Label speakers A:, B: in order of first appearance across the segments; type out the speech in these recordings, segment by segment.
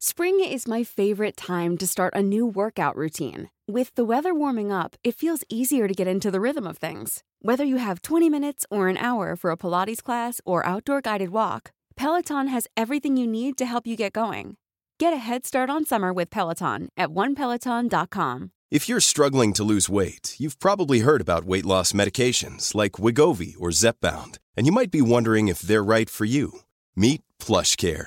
A: Spring is my favorite time to start a new workout routine. With the weather warming up, it feels easier to get into the rhythm of things. Whether you have 20 minutes or an hour for a Pilates class or outdoor guided walk, Peloton has everything you need to help you get going. Get a head start on summer with Peloton at onepeloton.com.
B: If you're struggling to lose weight, you've probably heard about weight loss medications like Wigovi or Zepbound, and you might be wondering if they're right for you. Meet PlushCare,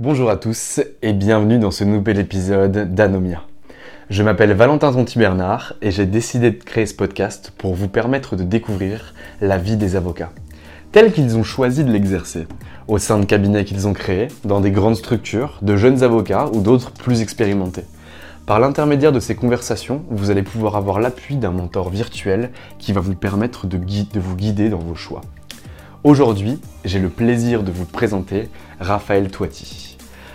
C: Bonjour à tous et bienvenue dans ce nouvel épisode d'Anomia. Je m'appelle Valentin Tonti-Bernard et j'ai décidé de créer ce podcast pour vous permettre de découvrir la vie des avocats, tels qu'ils ont choisi de l'exercer, au sein de cabinets qu'ils ont créés, dans des grandes structures, de jeunes avocats ou d'autres plus expérimentés. Par l'intermédiaire de ces conversations, vous allez pouvoir avoir l'appui d'un mentor virtuel qui va vous permettre de, de vous guider dans vos choix. Aujourd'hui, j'ai le plaisir de vous présenter Raphaël Toiti.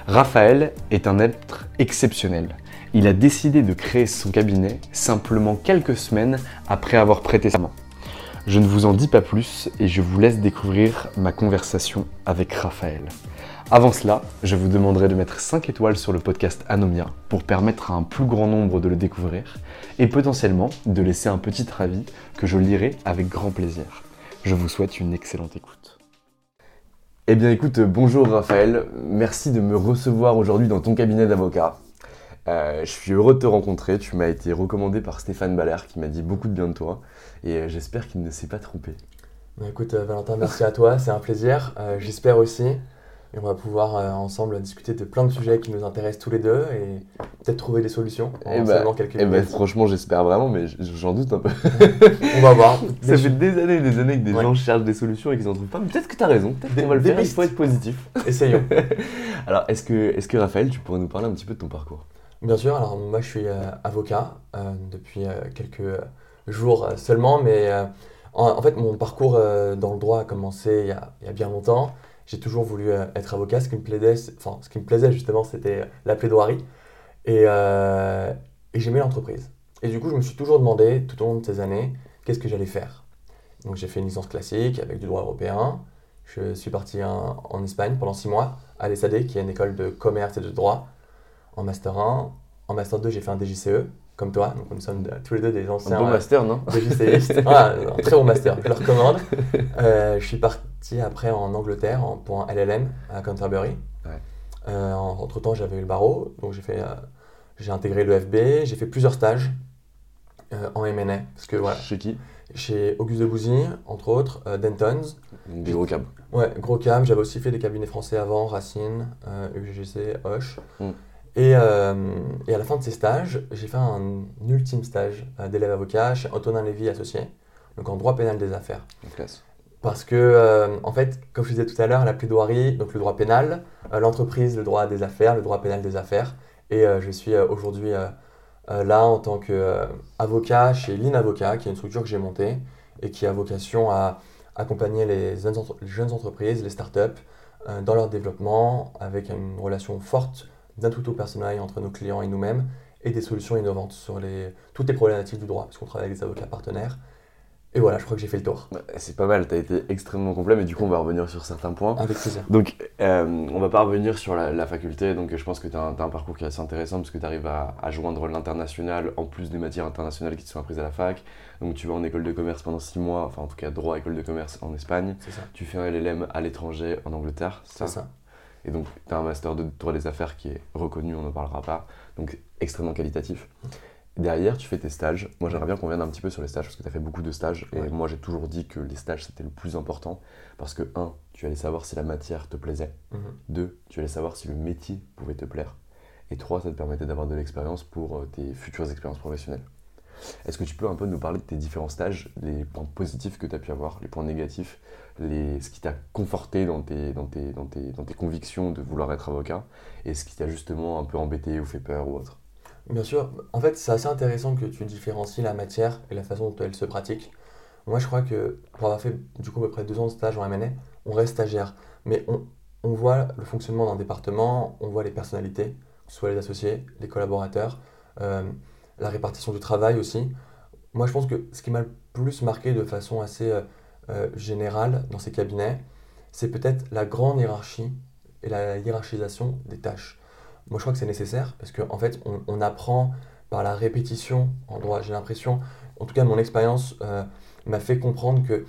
C: Raphaël est un être exceptionnel. Il a décidé de créer son cabinet simplement quelques semaines après avoir prêté sa main. Je ne vous en dis pas plus et je vous laisse découvrir ma conversation avec Raphaël. Avant cela, je vous demanderai de mettre 5 étoiles sur le podcast Anomia pour permettre à un plus grand nombre de le découvrir et potentiellement de laisser un petit avis que je lirai avec grand plaisir. Je vous souhaite une excellente écoute. Eh bien écoute, bonjour Raphaël, merci de me recevoir aujourd'hui dans ton cabinet d'avocat. Euh, je suis heureux de te rencontrer, tu m'as été recommandé par Stéphane Baller qui m'a dit beaucoup de bien de toi et euh, j'espère qu'il ne s'est pas trompé.
D: Bah, écoute euh, Valentin, merci à toi, c'est un plaisir, j'espère aussi. Et on va pouvoir ensemble discuter de plein de sujets qui nous intéressent tous les deux et peut-être trouver des solutions en
C: et bah, quelques et bah, franchement, j'espère vraiment, mais j'en doute un peu.
D: on va voir.
C: Ça fait des années et des années que des gens cherchent des solutions et qu'ils n'en trouvent pas. Mais peut-être que tu as raison, peut-être qu'on va le faire, il faut être positif.
D: Essayons.
C: alors, est-ce que, est que Raphaël, tu pourrais nous parler un petit peu de ton parcours?
D: Bien sûr, alors moi je suis euh, avocat euh, depuis euh, quelques jours seulement, mais en, fait mon parcours dans le droit a commencé il y a, il y a bien longtemps j'ai toujours voulu euh, être avocat. Ce qui me plaisait, enfin, ce qui me plaisait justement, c'était la plaidoirie. Et, euh, et j'aimais l'entreprise. Et du coup, je me suis toujours demandé, tout au long de ces années, qu'est-ce que j'allais faire. Donc, j'ai fait une licence classique avec du droit européen. Je suis parti en, Espagne pendant six mois, à l'ESAD, qui est une école de commerce et de droit, en Master 1. En Master 2, j'ai fait un DGCE, comme toi. Donc, nous sommes tous les deux des anciens.
C: Un bon master, non?
D: DGCistes. ah, un très bon master, je le recommande. Euh, je suis parti après en Angleterre pour un LLM à Canterbury. Euh, entre temps, j'avais eu le barreau, donc j'ai fait, euh, j'ai intégré le FB, j'ai fait plusieurs stages euh, en M&A. Parce que voilà.
C: Chez qui?
D: Chez Auguste de Bouzy, entre autres, Dentons.
C: Des gros cabs.
D: Ouais, gros cabs. J'avais aussi fait des cabinets français avant, Racine, UGC, Hoche. Mm. Et, et, à la fin de ces stages, j'ai fait un ultime stage d'élève avocat chez Antonin Lévy associé, donc en droit pénal des affaires.
C: classe.
D: Parce que, euh, en fait, comme je disais tout à l'heure, la plaidoirie, donc le droit pénal, euh, l'entreprise, le droit des affaires, le droit pénal des affaires. Et euh, je suis aujourd'hui là en tant qu'avocat chez l'Inavocat, qui est une structure que j'ai montée et qui a vocation à accompagner les jeunes entreprises, les startups, dans leur développement, avec une relation forte d'un tout au personnel entre nos clients et nous-mêmes, et des solutions innovantes sur les, toutes les problématiques du droit, parce qu'on travaille avec des avocats partenaires. Et voilà, je crois que j'ai fait le tour.
C: Bah, c'est pas mal, tu as été extrêmement complet, mais du coup, on va revenir sur certains points.
D: Avec plaisir.
C: Donc, euh, on va pas revenir sur la, faculté, donc je pense que tu as, un parcours qui est assez intéressant parce que tu arrives à, joindre l'international en plus des matières internationales qui te sont apprises à la fac. Donc, tu vas en école de commerce pendant 6 mois, enfin, en tout cas, droit école de commerce en Espagne.
D: C'est ça.
C: Tu fais un LLM à l'étranger en Angleterre,
D: c'est ça.
C: Et donc, tu as un master de droit des affaires qui est reconnu, on n'en parlera pas, donc extrêmement qualitatif. Derrière, tu fais tes stages. Moi, j'aimerais bien qu'on vienne un petit peu sur les stages parce que tu as fait beaucoup de stages. Et moi, j'ai toujours dit que les stages, c'était le plus important. Parce que, un, tu allais savoir si la matière te plaisait.
D: Mhm.
C: Deux, tu allais savoir si le métier pouvait te plaire. Et trois, ça te permettait d'avoir de l'expérience pour euh, tes futures expériences professionnelles. Est-ce que tu peux un peu nous parler de tes différents stages, les points positifs que tu as pu avoir, les points négatifs, les, ce qui t'a conforté dans tes, dans, tes, dans, tes, dans tes convictions de vouloir être avocat et ce qui t'a justement un peu embêté ou fait peur ou autre?
D: Bien sûr, en fait, c'est assez intéressant que tu différencies la matière et la façon dont elle se pratique. Moi, je crois que pour avoir fait du coup à peu près deux ans de stage en MNA, on reste stagiaire. Mais on, on voit le fonctionnement d'un département, on voit les personnalités, que ce soit les associés, les collaborateurs, euh, la répartition du travail aussi. Moi, je pense que ce qui m'a le plus marqué de façon assez euh, euh, générale dans ces cabinets, c'est peut-être la grande hiérarchie et la hiérarchisation des tâches. Moi, je crois que c'est nécessaire parce qu'en en fait, on, apprend par la répétition en droit. J'ai l'impression, en tout cas, mon expérience euh, m'a fait comprendre que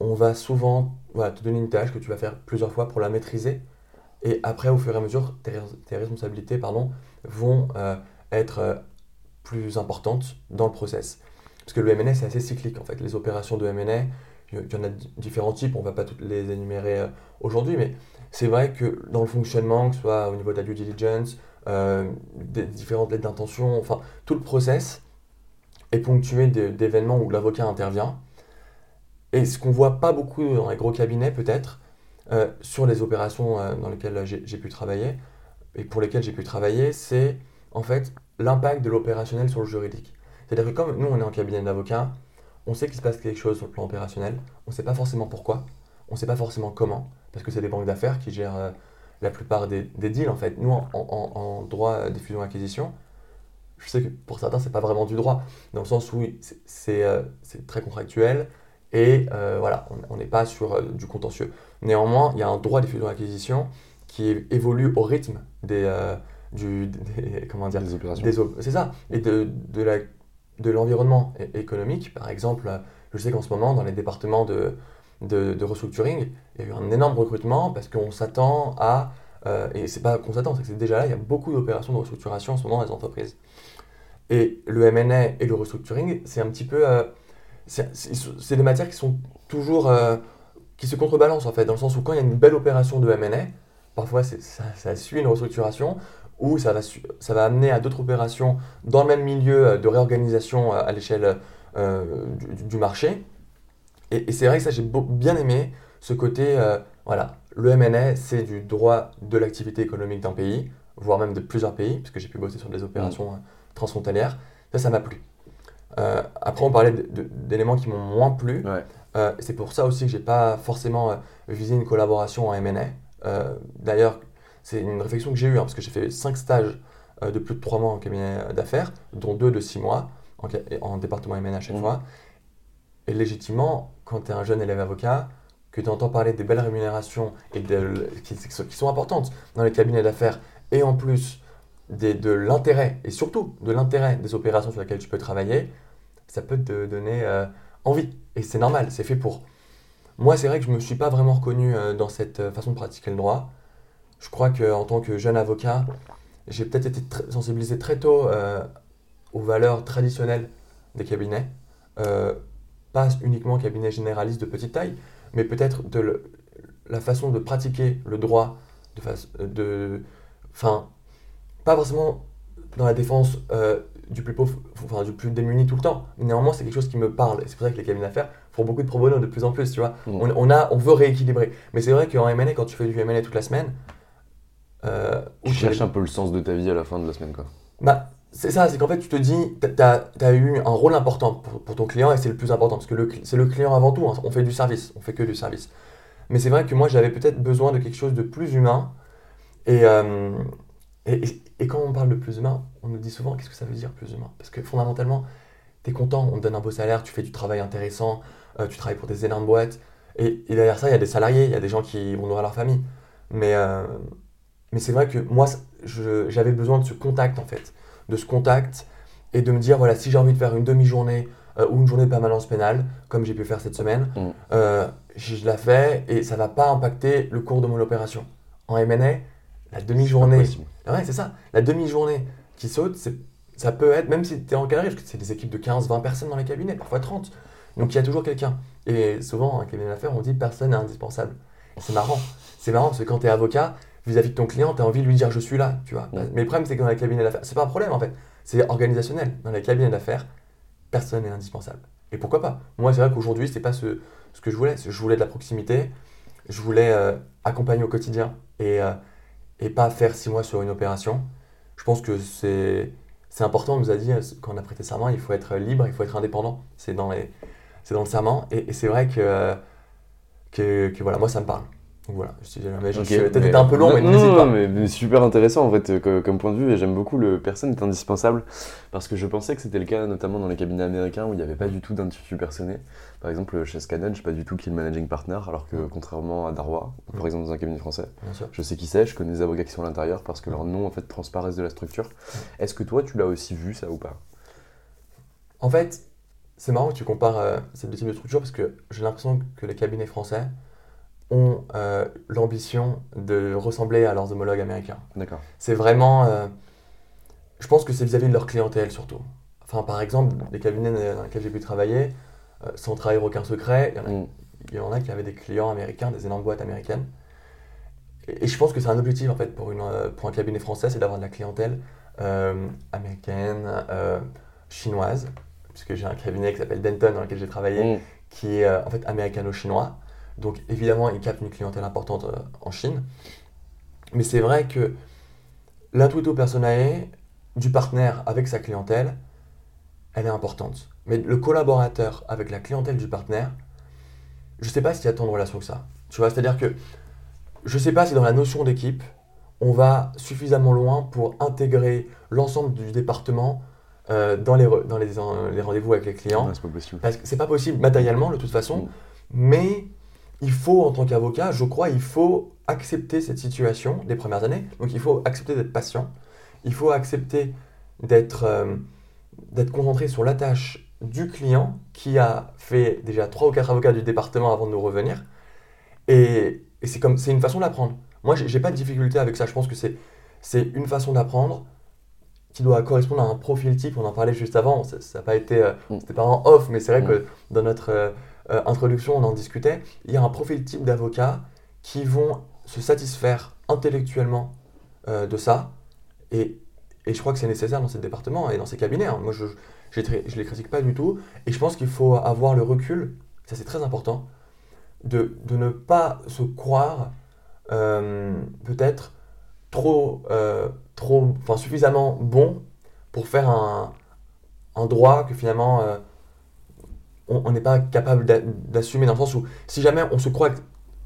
D: on va souvent te donner une tâche que tu vas faire plusieurs fois pour la maîtriser. Et après, au fur et à mesure, tes, res- tes responsabilités pardon, vont euh, être euh, plus importantes dans le process. Parce que le MNA, c'est assez cyclique en fait. Les opérations de MNA, il y en a différents types, on ne va pas toutes les énumérer aujourd'hui, mais c'est vrai que dans le fonctionnement, que ce soit au niveau de la due diligence, euh, des différentes lettres d'intention, enfin tout le process est ponctué d'événements où l'avocat intervient. Et ce qu'on voit pas beaucoup dans les gros cabinets peut-être, euh, sur les opérations euh, dans lesquelles j'ai pu travailler, et pour lesquelles j'ai pu travailler, c'est en fait l'impact de l'opérationnel sur le juridique. C'est-à-dire que comme nous on est en cabinet d'avocat, on sait qu'il se passe quelque chose sur le plan opérationnel, on ne sait pas forcément pourquoi, on ne sait pas forcément comment, parce que c'est des banques d'affaires qui gèrent euh, la plupart des, des deals en fait. Nous en, en- en droit des fusions-acquisitions, je sais que pour certains c'est pas vraiment du droit, dans le sens où c'est- euh, c'est très contractuel et euh, voilà, on- n'est pas sur du contentieux. Néanmoins, il y a un droit des fusions-acquisitions qui évolue au rythme des, du, des- comment dire,
C: Des opérations.
D: op- c'est ça, et de, de la de l'environnement économique. Par exemple, je sais qu'en ce moment, dans les départements de, de, restructuring, il y a eu un énorme recrutement parce qu'on s'attend à, euh, et c'est pas qu'on s'attend, c'est que c'est déjà là, il y a beaucoup d'opérations de restructuration en ce moment dans les entreprises. Et le M&A et le restructuring, c'est un petit peu, euh, c'est des matières qui sont toujours, euh, qui se contrebalancent en fait, dans le sens où quand il y a une belle opération de M&A, parfois ça, ça suit une restructuration, ou ça va, ça va amener à d'autres opérations dans le même milieu de réorganisation à l'échelle du marché. Et, et c'est vrai que ça, j'ai bien aimé ce côté, euh, voilà, le M&A, c'est du droit de l'activité économique d'un pays, voire même de plusieurs pays, puisque j'ai pu bosser sur des opérations euh, transfrontalières. Ça, ça m'a plu. Euh, après, on parlait d'éléments qui m'ont moins plu.
C: Ouais.
D: Euh, c'est pour ça aussi que j'ai pas forcément euh, visé une collaboration en M&A. D'ailleurs, c'est une réflexion que j'ai eue, hein, parce que j'ai fait 5 stages de plus de 3 mois en cabinet d'affaires, dont 2 de 6 mois en, département M&A à chaque
C: Mhm.
D: fois. Et légitimement, quand tu es un jeune élève avocat, que tu entends parler des belles rémunérations et de, qui, qui sont- importantes dans les cabinets d'affaires, et en plus de l'intérêt, et surtout de l'intérêt des opérations sur lesquelles tu peux travailler, ça peut te donner euh, envie. Et c'est normal, c'est fait pour. Moi, c'est vrai que je ne me suis pas vraiment reconnu euh, dans cette euh, façon de pratiquer le droit. Je crois qu'en tant que jeune avocat, j'ai peut-être été sensibilisé très tôt aux valeurs traditionnelles des cabinets. Pas uniquement cabinet généraliste de petite taille, mais peut-être de le- la façon de pratiquer le droit de face, de, enfin, pas forcément dans la défense euh, du plus pauvre, enfin du plus démuni tout le temps. Mais néanmoins, c'est quelque chose qui me parle. Et c'est pour ça que les cabinets d'affaires font beaucoup de pro de plus en plus, tu vois.
C: Mm.
D: On, on a, on veut rééquilibrer. Mais c'est vrai qu'en M&A, quand tu fais du M&A toute la semaine, euh,
C: Tu cherches un peu le sens de ta vie à la fin de la semaine, quoi.
D: bah, c'est ça, c'est qu'en fait, tu te dis, tu as, eu un rôle important pour, ton client et c'est le plus important parce que c'est le client avant tout. hein. On fait du service, on fait que du service. Mais c'est vrai que moi, j'avais peut-être besoin de quelque chose de plus humain. Et, euh, et, quand on parle de plus humain, on nous dit souvent qu'est-ce que ça veut dire plus humain? Parce que fondamentalement, tu es content, on te donne un beau salaire, tu fais du travail intéressant, euh, tu travailles pour des énormes boîtes. Et, et derrière ça, il y a des salariés, il y a des gens qui vont nourrir leur famille. Mais, euh, mais c'est vrai que moi, j'avais besoin de ce contact en fait de ce contact et de me dire voilà si j'ai envie de faire une demi-journée euh, ou une journée de permanence pénale comme j'ai pu faire cette semaine
C: Mm.
D: euh, je, je la fais et ça va pas impacter le cours de mon opération en M&A la demi-journée ouais c'est ça la demi-journée qui saute ça peut être, même si tu es encadré, parce que c'est des équipes de 15, 20 personnes dans les cabinets, parfois 30. Donc il y a toujours quelqu'un. Et souvent, un cabinet d'affaires, on dit personne n'est indispensable. C'est marrant. C'est marrant parce que quand tu es avocat, vis-à-vis de ton client, tu as envie de lui dire je suis là, tu vois. Mais le problème, c'est que dans les cabinets d'affaires, c'est pas un problème en fait. C'est organisationnel. Dans les cabinets d'affaires, personne n'est indispensable. Et pourquoi pas? Moi, c'est vrai qu'aujourd'hui, c'est pas ce, ce, que je voulais. Je voulais de la proximité, je voulais euh, accompagner au quotidien et, euh, et pas faire six mois sur une opération. Je pense que c'est c'est important, on nous a dit, quand on a prêté serment, il faut être libre, il faut être indépendant. C'est dans, les, dans le serment. Et, c'est vrai que, que, que, voilà, moi, ça me parle. Donc voilà, je, suis peut-être un peu long, mais n'hésite pas.
C: mais super intéressant en fait comme point de vue et j'aime beaucoup le personne est indispensable parce que je pensais que c'était le cas notamment dans les cabinets américains où il n'y avait pas du tout d'individu personné. Par exemple, chez Scanon, je sais pas du tout qui est le managing partner alors que contrairement à Darwa, par exemple dans un cabinet français, je sais qui c'est, je connais les avocats qui sont à l'intérieur parce que leur nom en fait transparaissent de la structure. Est-ce que toi tu l'as aussi vu ça ou pas?
D: En fait, c'est marrant que tu compares euh, ces deux types de structures parce que j'ai l'impression que les cabinets français ont euh, l'ambition de ressembler à leurs homologues américains.
C: D'accord.
D: C'est vraiment. Euh, je pense que c'est vis-à-vis de leur clientèle surtout. Enfin, par exemple, les cabinets dans lesquels j'ai pu travailler, euh, sans trahir aucun secret, mm. il y, en a, qui avaient des clients américains, des énormes boîtes américaines. Et, je pense que c'est un objectif en fait pour, une, pour un cabinet français, c'est d'avoir de la clientèle américaine, chinoise, puisque j'ai un cabinet qui s'appelle Denton dans lequel j'ai travaillé, mm. qui est en fait américano-chinois. Donc évidemment, il capte une clientèle importante euh, en Chine. Mais c'est vrai que l'intuito personae du partenaire avec sa clientèle, elle est importante. Mais le collaborateur avec la clientèle du partenaire, je ne sais pas s'il y a tant de relations que ça. Tu vois, c'est-à-dire que je ne sais pas si dans la notion d'équipe, on va suffisamment loin pour intégrer l'ensemble du département euh, dans, les, dans les, rendez-vous avec les clients.
C: c'est pas possible.
D: Parce que c'est pas possible matériellement de toute façon, mm. mais il faut, en tant qu'avocat, je crois, il faut accepter cette situation des premières années. Donc il faut accepter d'être patient. Il faut accepter d'être euh, concentré sur la tâche du client qui a fait déjà trois ou quatre avocats du département avant de nous revenir. Et, c'est comme c'est une façon d'apprendre. Moi, j'ai pas de difficulté avec ça. Je pense que c'est c'est une façon d'apprendre qui doit correspondre à un profil type. On en parlait juste avant. Ça n'a pas été, euh, mm. c'était pas en off, mais c'est vrai mm. que dans notre euh, euh, introduction, on en discutait, il y a un profil type d'avocats qui vont se satisfaire intellectuellement euh, de ça. Et, je crois que c'est nécessaire dans ces départements et dans ces cabinets. Hein. Moi, je ne les critique pas du tout. Et je pense qu'il faut avoir le recul, ça c'est très important, de, ne pas se croire euh, peut-être trop, trop, suffisamment bon pour faire un, un droit que finalement on n'est pas capable d'assumer dans le sens où si jamais on se croit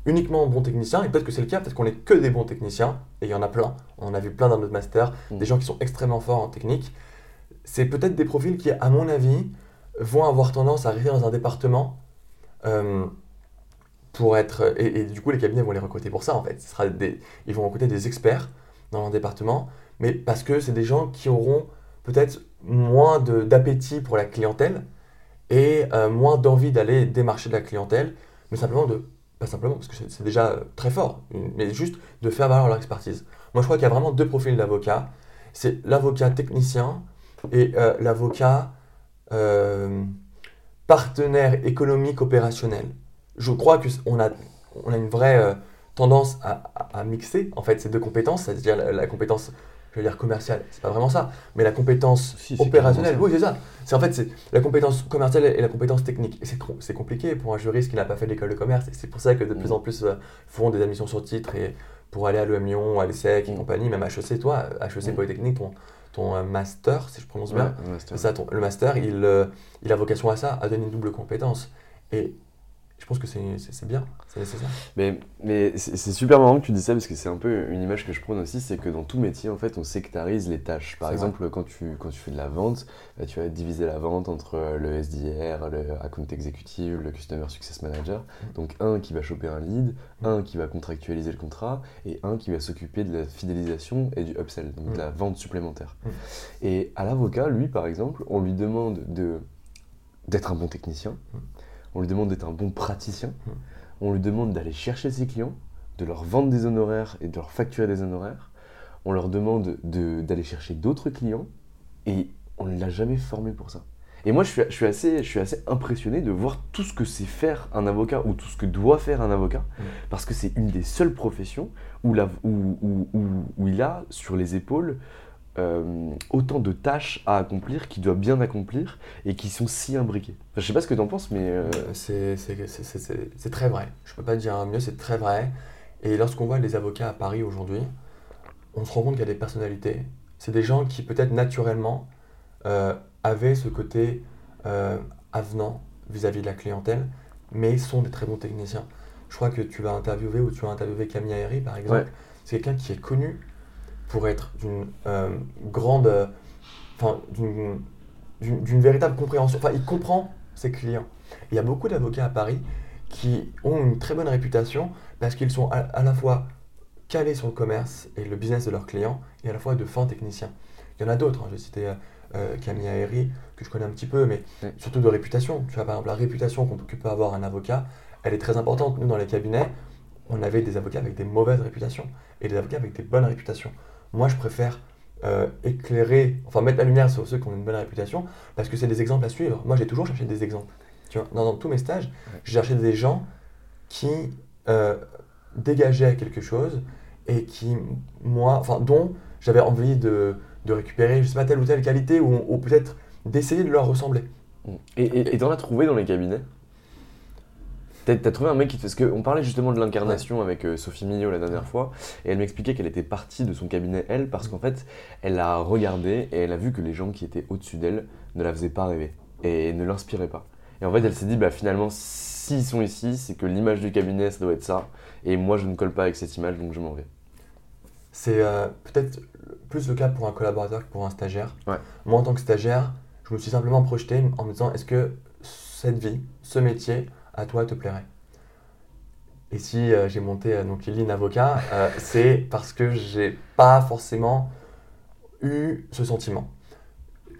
D: uniquement bon technicien, et peut-être que c'est le cas, peut-être qu'on n'est que des bons techniciens, et il y en a plein, on en a vu plein dans notre master, mm. des gens qui sont extrêmement forts en technique, c'est peut-être des profils qui, à mon avis, vont avoir tendance à rester dans un département euh, pour être... Et, du coup, les cabinets vont les recruter pour ça, en fait. Ce sera des, ils vont recruter des experts dans leur département, mais parce que c'est des gens qui auront peut-être moins d'appétit pour la clientèle, et euh, moins d'envie d'aller démarcher de la clientèle, mais simplement de, pas simplement parce que c'est déjà euh, très fort, mais juste de faire valoir leur expertise. Moi je crois qu'il y a vraiment deux profils d'avocats, c'est l'avocat technicien et euh, l'avocat partenaire économique opérationnel. Je crois qu'on a, on a une vraie tendance à, mixer en fait ces deux compétences, c'est-à-dire la compétence je veux dire commercial, c'est pas vraiment ça, mais la compétence opérationnelle, oui c'est ça. C'est en fait c'est la compétence commerciale et la compétence technique. C'est compliqué pour un juriste qui n'a pas fait l'école de commerce. C'est pour ça que de plus mm. en plus euh, font des admissions sur titre et pour aller à l'EM Lyon, à l'ESSEC et mm. compagnie, même HEC, toi, HEC mm. Polytechnique, ton, ton euh, master, si je prononce bien, ça, le master, il, euh, il a vocation à ça, à donner une double compétence. Et je pense que c'est bien, c'est nécessaire.
C: Mais, mais c'est super marrant que tu dis ça parce que c'est un peu une image que je prône aussi, c'est que dans tout métier, en fait, on sectarise les tâches. Par exemple, quand tu, quand tu fais de la vente, bah, tu vas diviser la vente entre le SDR, le account executive, le customer success manager. Mm. Donc un qui va choper un lead, mm. un qui va contractualiser le contrat et un qui va s'occuper de la fidélisation et du upsell, donc de la mm. vente supplémentaire. Et à l'avocat, lui, par exemple, on lui demande de d'être un bon technicien on lui demande d'être un bon praticien, hmm. on lui demande d'aller chercher ses clients, de leur vendre des honoraires et de leur facturer des honoraires, on leur demande d'aller chercher d'autres clients, et on ne l'a jamais formé pour ça. Et moi, je suis, je suis, assez, je suis assez impressionné de voir tout ce que c'est faire un avocat ou tout ce que doit faire un avocat,
D: Mm.
C: parce que c'est une des seules professions où, la- où, où- où- où il a sur les épaules euh, autant de tâches à accomplir qu'il doit bien accomplir et qui sont si imbriquées. Enfin, je sais pas ce que tu en penses, mais euh,
D: Euh, c'est- très vrai. Je peux pas te dire mieux, c'est très vrai. Et lorsqu'on voit les avocats à Paris aujourd'hui, on se rend compte qu'il y a des personnalités. C'est des gens qui peut-être naturellement euh, avaient ce côté avenant vis-à-vis de la clientèle, mais sont des très bons techniciens. Je crois que tu vas interviewer ou tu vas interviewer Camille Aéry par exemple.
C: Ouais.
D: C'est quelqu'un qui est connu pour être d'une euh, grande, euh, enfin d'une véritable compréhension. Enfin, il comprend ses clients. Il y a beaucoup d'avocats à Paris qui ont une très bonne réputation parce qu'ils sont à, à la fois calés sur le commerce et le business de leurs clients et à la fois de fins techniciens. Il y en a d'autres, hein. j'ai cité euh, Camille Aéry, que je connais un petit peu, mais
C: Ouais.
D: surtout de réputation. Tu vois, par exemple, la réputation qu'on peut- peut avoir un avocat, elle est très importante. Nous, dans les cabinets, on avait des avocats avec des mauvaises réputations et des avocats avec des bonnes réputations. Moi, je préfère euh, éclairer, enfin mettre la lumière sur ceux qui ont une bonne réputation, parce que c'est des exemples à suivre. Moi, j'ai toujours cherché des exemples. Tu vois, dans, dans tous mes stages, j'ai cherché des gens qui euh, dégageaient quelque chose et qui, moi, enfin, dont j'avais envie de, de récupérer, je sais pas, telle ou telle qualité, ou, ou peut-être d'essayer de leur ressembler.
C: Et et- et t'en as trouvé dans les cabinets? T'as trouvé un mec qui. Parce qu'on parlait justement de l'incarnation avec euh, Sophie Mignot la dernière fois, et elle m'expliquait qu'elle était partie de son cabinet, elle, parce qu'en fait, elle a regardé et elle a vu que les gens qui étaient au-dessus d'elle ne la faisaient pas rêver et ne l'inspiraient pas. Et en fait, elle s'est dit, bah finalement, s'ils sont ici, c'est que l'image du cabinet, ça doit être ça, et moi, je ne colle pas avec cette image, donc je m'en vais.
D: C'est euh, peut-être plus le cas pour un collaborateur que pour un stagiaire.
C: Ouais.
D: Moi, en tant que stagiaire, je me suis simplement projeté en me disant est-ce que cette vie, ce métier, à toi, te plairait Et si euh, j'ai monté euh, donc Avocat, euh, c'est parce que j'ai pas forcément eu ce sentiment.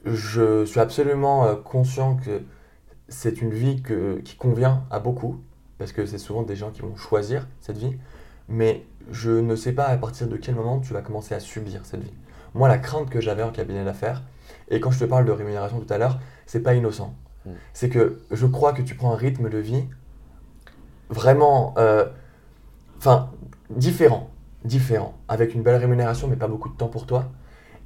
D: Je suis absolument euh, conscient que c'est une vie que- qui convient à beaucoup, parce que c'est souvent des gens qui vont choisir cette vie, mais je ne sais pas à partir de quel moment tu vas commencer à subir cette vie. Moi, la crainte que j'avais en cabinet d'affaires, et quand je te parle de rémunération tout à l'heure, c'est pas innocent.
C: Mm.
D: C'est que je crois que tu prends un rythme de vie vraiment, euh, enfin, différent, différent, avec une belle rémunération, mais pas beaucoup de temps pour toi.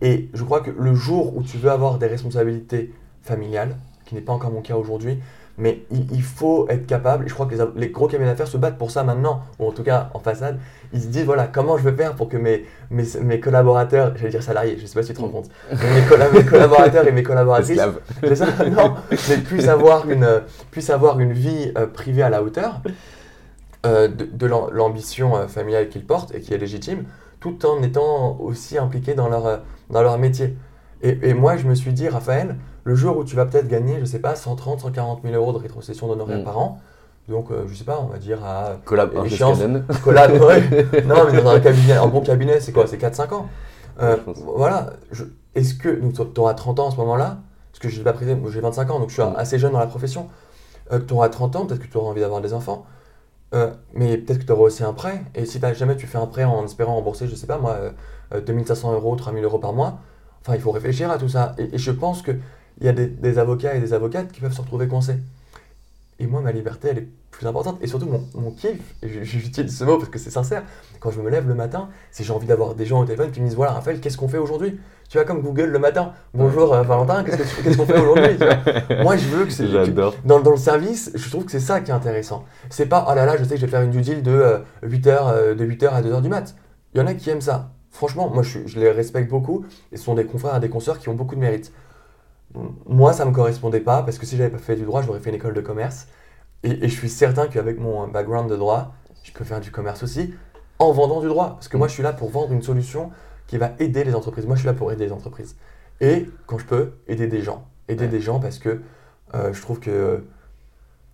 D: Et je crois que le jour où tu veux avoir des responsabilités familiales, qui n'est pas encore mon cas aujourd'hui, mais il, il faut être capable, et je crois que les, gros cabinets d'affaires se battent pour ça maintenant, ou en tout cas en façade, ils se disent voilà, comment je vais faire pour que mes, mes, mes collaborateurs, j'allais dire salariés, je sais pas si tu te rends compte, mais mes, colla- mes collaborateurs et mes collaboratrices, ça Non, mais puissent avoir une, puissent avoir une vie euh, privée à la hauteur euh, de, de l'am- l'ambition euh, familiale qu'ils portent et qui est légitime, tout en étant aussi impliqués dans leur, dans leur métier. Et, et moi, je me suis dit, Raphaël, le jour où tu vas peut-être gagner, je sais pas, 130, 140 000 euros de rétrocession d'honoraires
C: Mm.
D: par an, donc euh, je sais pas, on va dire à
C: Collab,
D: collab, ouais. non, mais dans un cabinet, un bon cabinet, c'est quoi C'est 4-5 ans. Euh,
C: Ouais, je pense.
D: voilà. Est-ce que tu auras 30 ans à ce moment-là? Parce que je l'ai pas moi j'ai 25 ans, donc je suis
C: Mm.
D: assez jeune dans la profession. tu auras 30 ans, peut-être que tu auras envie d'avoir des enfants. Euh, mais peut-être que tu auras aussi un prêt. Et si jamais tu fais un prêt en espérant rembourser, je sais pas moi, euh, euh, 2500 euros, 3000 euros par mois, enfin il faut réfléchir à tout ça. Et, et je pense qu'il y a des, des avocats et des avocates qui peuvent se retrouver coincés. Et moi, ma liberté, elle est plus importante. Et surtout, mon, mon kiff, et j'utilise ce mot parce que c'est sincère, quand je me lève le matin, c'est j'ai envie d'avoir des gens au téléphone qui me disent Voilà, Raphaël, qu'est-ce qu'on fait aujourd'hui? Tu vois, comme Google le matin Bonjour euh, Valentin, qu'est-ce qu'on fait aujourd'hui? Moi, je veux que c'est.
C: J'adore.
D: Dans, dans le service, je trouve que c'est ça qui est intéressant. C'est pas, oh là là, je sais que je vais faire une due deal de 8h, de 8h à 2h du mat. Il y en a qui aiment ça. Franchement, moi, je, je les respecte beaucoup. Et ce sont des confrères et des consoeurs qui ont beaucoup de mérite. Moi, ça me correspondait pas parce que si j'avais pas fait du droit, j'aurais fait une école de commerce. Et, et je suis certain qu'avec mon background de droit, je peux faire du commerce aussi en vendant du droit. Parce que moi, je suis là pour vendre une solution qui va aider les entreprises. Moi, je suis là pour aider les entreprises. Et quand je peux, aider des gens. Aider
C: Ouais.
D: des gens parce que euh, je trouve que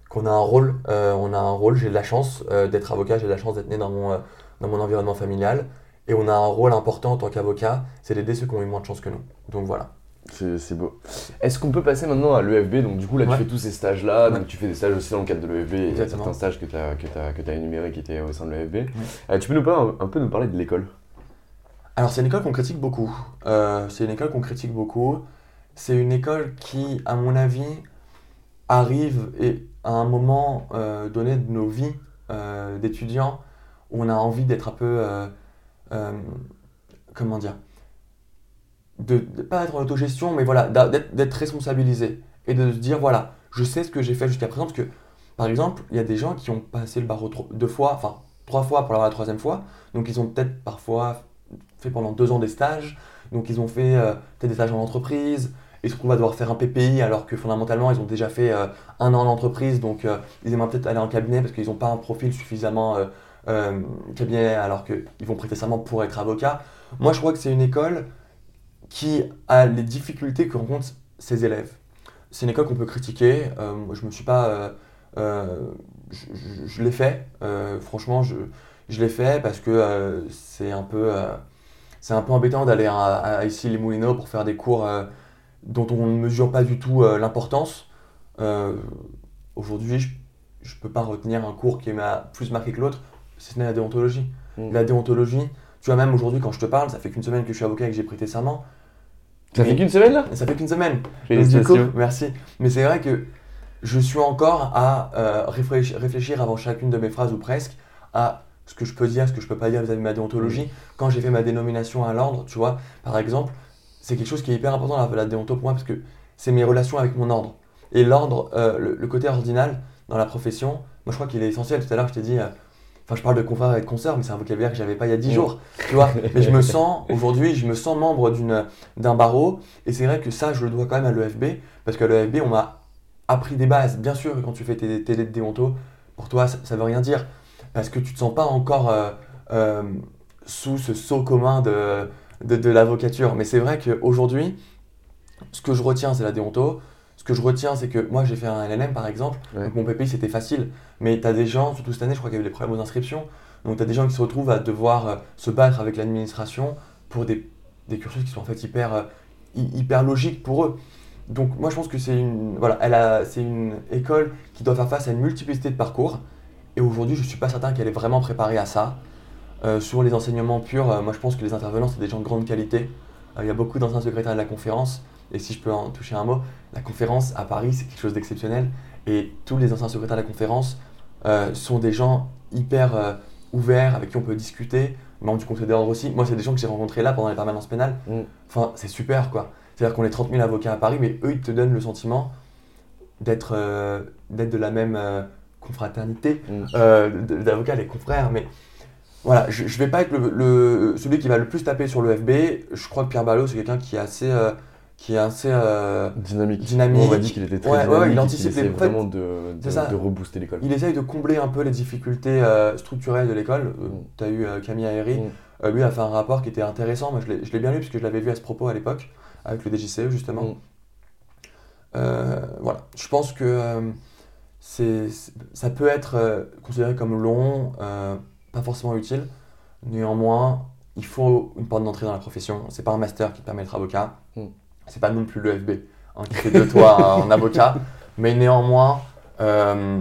D: qu'on a un rôle. euh, on a un rôle. J'ai de la chance euh, d'être avocat. J'ai de la chance d'être né dans mon, euh, dans mon environnement familial. Et on a un rôle important en tant qu'avocat, c'est d'aider ceux qui ont eu moins de chance que nous. Donc voilà.
C: C'est beau. Est-ce qu'on peut passer maintenant à l'EFB Donc du coup là
D: Ouais.
C: tu fais tous ces stages-là,
D: Ouais.
C: donc tu fais des stages aussi dans le cadre de l'EFB, il y a certains stages que tu as, que t'as énumérés qui étaient au sein de l'EFB. Euh, tu peux nous parler un, un peu nous parler de l'école?
D: Alors c'est une école qu'on critique beaucoup. Euh, c'est une école qu'on critique beaucoup. c'est une école qui, à mon avis, arrive et à un moment euh, donné de nos vies d'étudiants où on a envie d'être un peu, comment dire, de, pas être en autogestion, mais voilà, d'être responsabilisé et de se dire voilà, je sais ce que j'ai fait jusqu'à présent parce que, par exemple, il y a des gens qui ont passé le barreau deux fois, enfin trois fois pour l'avoir la troisième fois, donc ils ont peut-être parfois fait pendant deux ans des stages, donc ils ont fait peut-être des stages en entreprise, ils se retrouvent à devoir faire un PPI alors que fondamentalement ils ont déjà fait euh, un an d'entreprise, donc euh, ils aimeraient peut-être aller en cabinet parce qu'ils n'ont pas un profil suffisamment euh, cabinet alors qu'ils vont prêter pour être avocat. Moi je crois que c'est une école qui a les difficultés que rencontrent ses élèves. C'est une école qu'on peut critiquer, je me suis pas... je, l'ai fait, franchement je, je l'ai fait parce que c'est un peu... c'est un peu embêtant d'aller à, à, ici les Moulineaux pour faire des cours dont on ne mesure pas du tout euh, l'importance. Euh, aujourd'hui, je ne peux pas retenir un cours qui m'a plus marqué que l'autre, si ce n'est la déontologie. Mm. La déontologie, tu vois, même aujourd'hui, quand je te parle, ça fait qu'une semaine que je suis avocat et que j'ai prêté serment.
C: Ça fait qu'une semaine là
D: Ça fait qu'une semaine. Merci. Mais c'est vrai que je suis encore à euh, réfléchir, avant chacune de mes phrases ou presque à ce que je peux dire, ce que je peux pas dire vis-à-vis de ma déontologie. Quand j'ai fait ma dénomination à l'ordre, tu vois, par exemple, c'est quelque chose qui est hyper important la, la déonto pour moi parce que c'est mes relations avec mon ordre. Et l'ordre, euh, le, côté ordinal dans la profession, moi je crois qu'il est essentiel. Tout à l'heure, je t'ai dit, euh, enfin je parle de confrère et de consoeur, mais c'est un vocabulaire que j'avais pas il y a 10 jours. Tu vois Mais je me sens, aujourd'hui, je me sens membre d'un barreau. Et c'est vrai que ça, je le dois quand même à l'EFB. Parce qu'à l'EFB, on m'a appris des bases. Bien sûr, quand tu fais tes télés de déonto, pour toi, ça, ne veut rien dire. Parce que tu te sens pas encore euh, sous ce saut commun de de, l'avocature. Mais c'est vrai qu'aujourd'hui, ce que je retiens, c'est la déonto. Que je retiens, c'est que moi, j'ai fait un LNM par exemple. Donc mon PPI, c'était facile. Mais tu as des gens, surtout cette année, je crois qu'il y avait des problèmes aux inscriptions. Donc tu as des gens qui se retrouvent à devoir euh, se battre avec l'administration pour des, cursus qui sont en fait hyper, euh, hyper logiques pour eux. Donc moi, je pense que c'est une, voilà, elle a, c'est une école qui doit faire face à une multiplicité de parcours. Et aujourd'hui, je ne suis pas certain qu'elle est vraiment préparée à ça. Euh, sur les enseignements purs, moi je pense que les intervenants, c'est des gens de grande qualité. Il y a beaucoup d'anciens secrétaires de la conférence. Et si je peux en toucher un mot, la conférence à Paris, c'est quelque chose d'exceptionnel. Et tous les anciens secrétaires de la conférence sont des gens hyper ouverts, avec qui on peut discuter, membres du conseil d'ordre aussi. Moi, c'est des gens que j'ai rencontrés là pendant les permanences pénales. Mm. Enfin, c'est super quoi. C'est-à-dire qu'on est 30 000 avocats à Paris, mais eux, ils te donnent le sentiment d'être de la même confraternité, mm. d'avocats, les confrères. Mais voilà, je ne vais pas être le, celui qui va le plus taper sur le FB. Je crois que Pierre Ballot, c'est quelqu'un qui est assez, euh, qui est assez euh,
C: dynamique.
D: dynamique.
C: On m'a dit qu'il était très dynamique, il anticipe vraiment de, de, rebooster l'école.
D: Il essaye de combler un peu les difficultés euh, structurelles de l'école. Mm. tu as eu Camille Aéry, mm. lui a fait un rapport qui était intéressant. Moi, je l'ai bien lu puisque je l'avais vu à ce propos à l'époque, avec le DJCE justement. Mm. voilà, je pense que c'est ça peut être considéré comme long pas forcément utile. Néanmoins, il faut une porte d'entrée dans la profession. C'est pas un master qui te permet d'être avocat. C'est pas non plus l'EFB hein, qui fait de toi un avocat. Mais néanmoins, euh,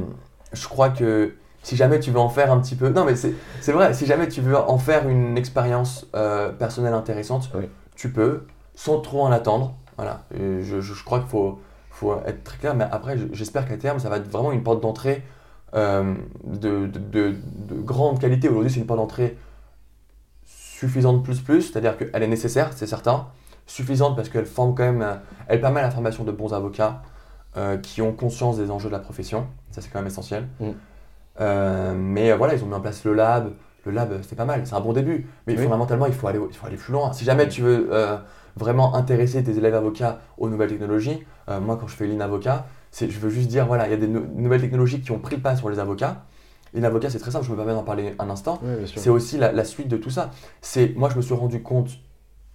D: je crois que si jamais tu veux en faire un petit peu. Non, mais c'est vrai, si jamais tu veux en faire une expérience euh, personnelle intéressante, tu peux, sans trop en attendre. Voilà. je, je, crois qu'il faut, faut être très clair, mais après, j'espère qu'à terme, ça va être vraiment une porte d'entrée euh, de, de, grande qualité. Aujourd'hui, c'est une porte d'entrée suffisante plus plus, c'est-à-dire qu'elle est nécessaire, c'est certain. Suffisante parce qu'elle forme quand même, euh, elle permet la formation de bons avocats euh, qui ont conscience des enjeux de la profession. Ça, c'est quand même essentiel. Mm. mais voilà, ils ont mis en place le lab. Le lab, c'est pas mal, c'est un bon début. Mais fondamentalement, il faut, aller, il faut aller plus loin. Si jamais tu veux vraiment intéresser tes élèves avocats aux nouvelles technologies, moi, quand je fais l'IN-avocat, je veux juste dire, voilà, il y a des nouvelles technologies qui ont pris le pas sur les avocats. Et l'avocat, c'est très simple, je me permets d'en parler un instant. c'est aussi la, suite de tout ça. C'est, moi, je me suis rendu compte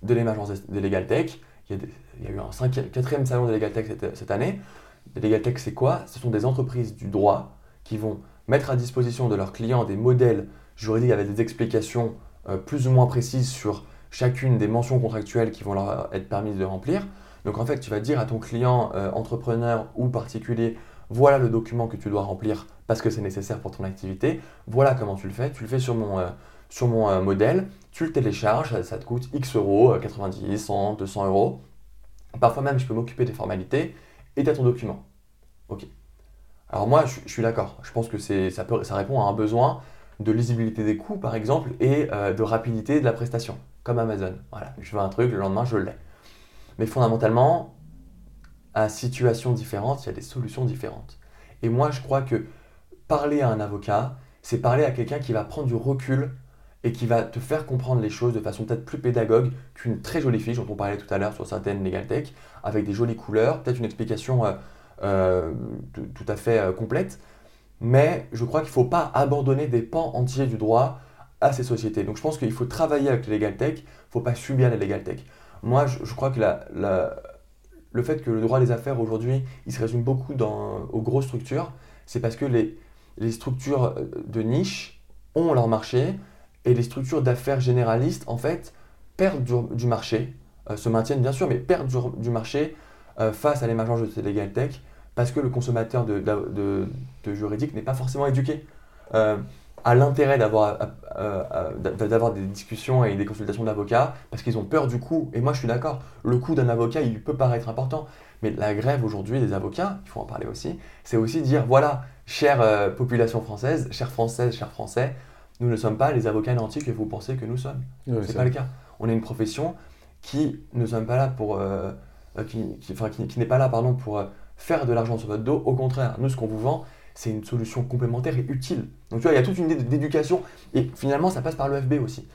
D: de l'émergence des Legal Tech. Il y, a, eu un quatrième salon des Legal Tech cette, année. Les Legal Tech, c'est quoi? Ce sont des entreprises du droit qui vont mettre à disposition de leurs clients des modèles juridiques avec des explications euh, plus ou moins précises sur chacune des mentions contractuelles qui vont leur être permises de remplir. Donc en fait, tu vas dire à ton client, euh, entrepreneur ou particulier, voilà le document que tu dois remplir parce que c'est nécessaire pour ton activité, voilà comment tu le fais, tu le fais sur mon, euh, sur mon euh, modèle, tu le télécharges, ça, te coûte X euros, 90, 100, 200 euros. Parfois même, je peux m'occuper des formalités et t'as ton document. Ok. Alors moi, je, suis d'accord. Je pense que ça, ça répond à un besoin de lisibilité des coûts, par exemple, et euh, de rapidité de la prestation, comme Amazon. Voilà, je veux un truc, le lendemain, je l'ai. Mais fondamentalement, à situations différentes, il y a des solutions différentes. Et moi, je crois que parler à un avocat, c'est parler à quelqu'un qui va prendre du recul et qui va te faire comprendre les choses de façon peut-être plus pédagogue qu'une très jolie fiche dont on parlait tout à l'heure sur certaines Legal Tech, avec des jolies couleurs, peut-être une explication euh, euh, tout à fait euh, complète. Mais je crois qu'il ne faut pas abandonner des pans entiers du droit à ces sociétés. Donc je pense qu'il faut travailler avec les Legal Tech, il ne faut pas subir les Legal Tech. Moi, je, crois que le fait que le droit des affaires aujourd'hui, il se résume beaucoup aux grosses structures, c'est parce que les structures de niche ont leur marché, et les structures d'affaires généralistes, en fait, perdent du, marché, euh, se maintiennent bien sûr, mais perdent du, marché euh, face à l'émergence de ces legal tech, parce que le consommateur de, juridique n'est pas forcément éduqué euh, à l'intérêt d'avoir, d'avoir des discussions et des consultations d'avocats, parce qu'ils ont peur du coût. Et moi, je suis d'accord, le coût d'un avocat, il peut paraître important, mais la grève aujourd'hui des avocats, il faut en parler aussi, c'est aussi dire, voilà, chère population française, chère française, chers français, nous ne sommes pas les avocats nantis que vous pensez que nous sommes. Ce n'est pas le cas. On est une profession qui ne sommes pas là pour, euh, euh, qui, qui, n'est pas là pardon pour euh, faire de l'argent sur votre dos. Au contraire, nous ce qu'on vous vend, c'est une solution complémentaire et utile. Donc tu vois, il y a toute une idée d'éducation et finalement ça passe par l'EFB aussi.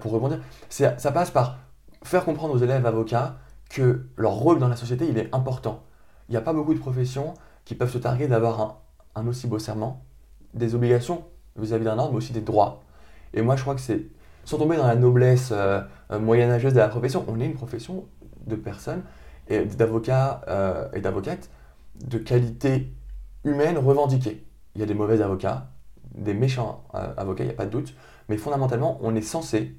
D: pour rebondir, ça passe par faire comprendre aux élèves avocats que leur rôle dans la société il est important. Il n'y a pas beaucoup de professions qui peuvent se targuer d'avoir un, un aussi beau serment, des obligations vis-à-vis d'un ordre, mais aussi des droits. Et moi, je crois que c'est, sans tomber dans la noblesse euh, euh, moyenâgeuse de la profession, on est une profession de personnes, et d'avocats euh, et d'avocates de qualité humaine revendiquée. Il y a des mauvais avocats, des méchants avocats, il n'y a pas de doute, mais fondamentalement, on est censé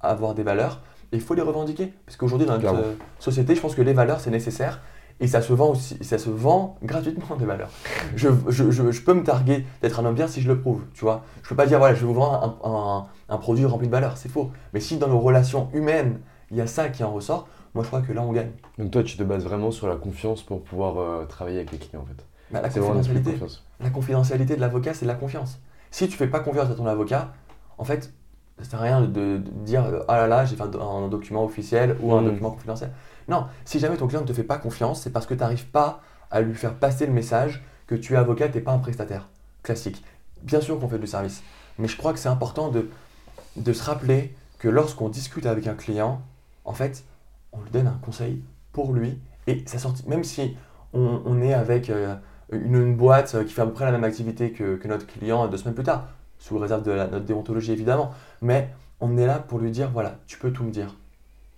D: avoir des valeurs, et il faut les revendiquer. Parce qu'aujourd'hui, dans notre société, je pense que les valeurs, c'est nécessaire, et ça se vend aussi, ça se vend gratuitement des valeurs. Je, je, je, peux me targuer d'être un homme bien si je le prouve, tu vois. Je peux pas dire voilà, je vais vous vendre un, un, un produit rempli de valeurs, c'est faux. Mais si dans nos relations humaines, il y a ça qui en ressort, moi je crois que là on gagne.
C: Donc toi tu te bases vraiment sur la confiance pour pouvoir euh, travailler avec les clients en fait.
D: Bah, la, confidentialité, la confidentialité de l'avocat, c'est la confiance. Si tu fais pas confiance à ton avocat, en fait, ça sert à rien de, dire ah là là, j'ai fait un, document officiel ou un hmm. document confidentiel. Non, si jamais ton client ne te fait pas confiance, c'est parce que tu n'arrives pas à lui faire passer le message que tu es avocat et pas un prestataire classique. Bien sûr qu'on fait du service, mais je crois que c'est important de, de se rappeler que lorsqu'on discute avec un client, en fait, on lui donne un conseil pour lui et ça sortit, même si on, est avec euh, une, boîte qui fait à peu près la même activité que, notre client deux semaines plus tard, sous réserve de notre déontologie évidemment, mais on est là pour lui dire voilà, tu peux tout me dire.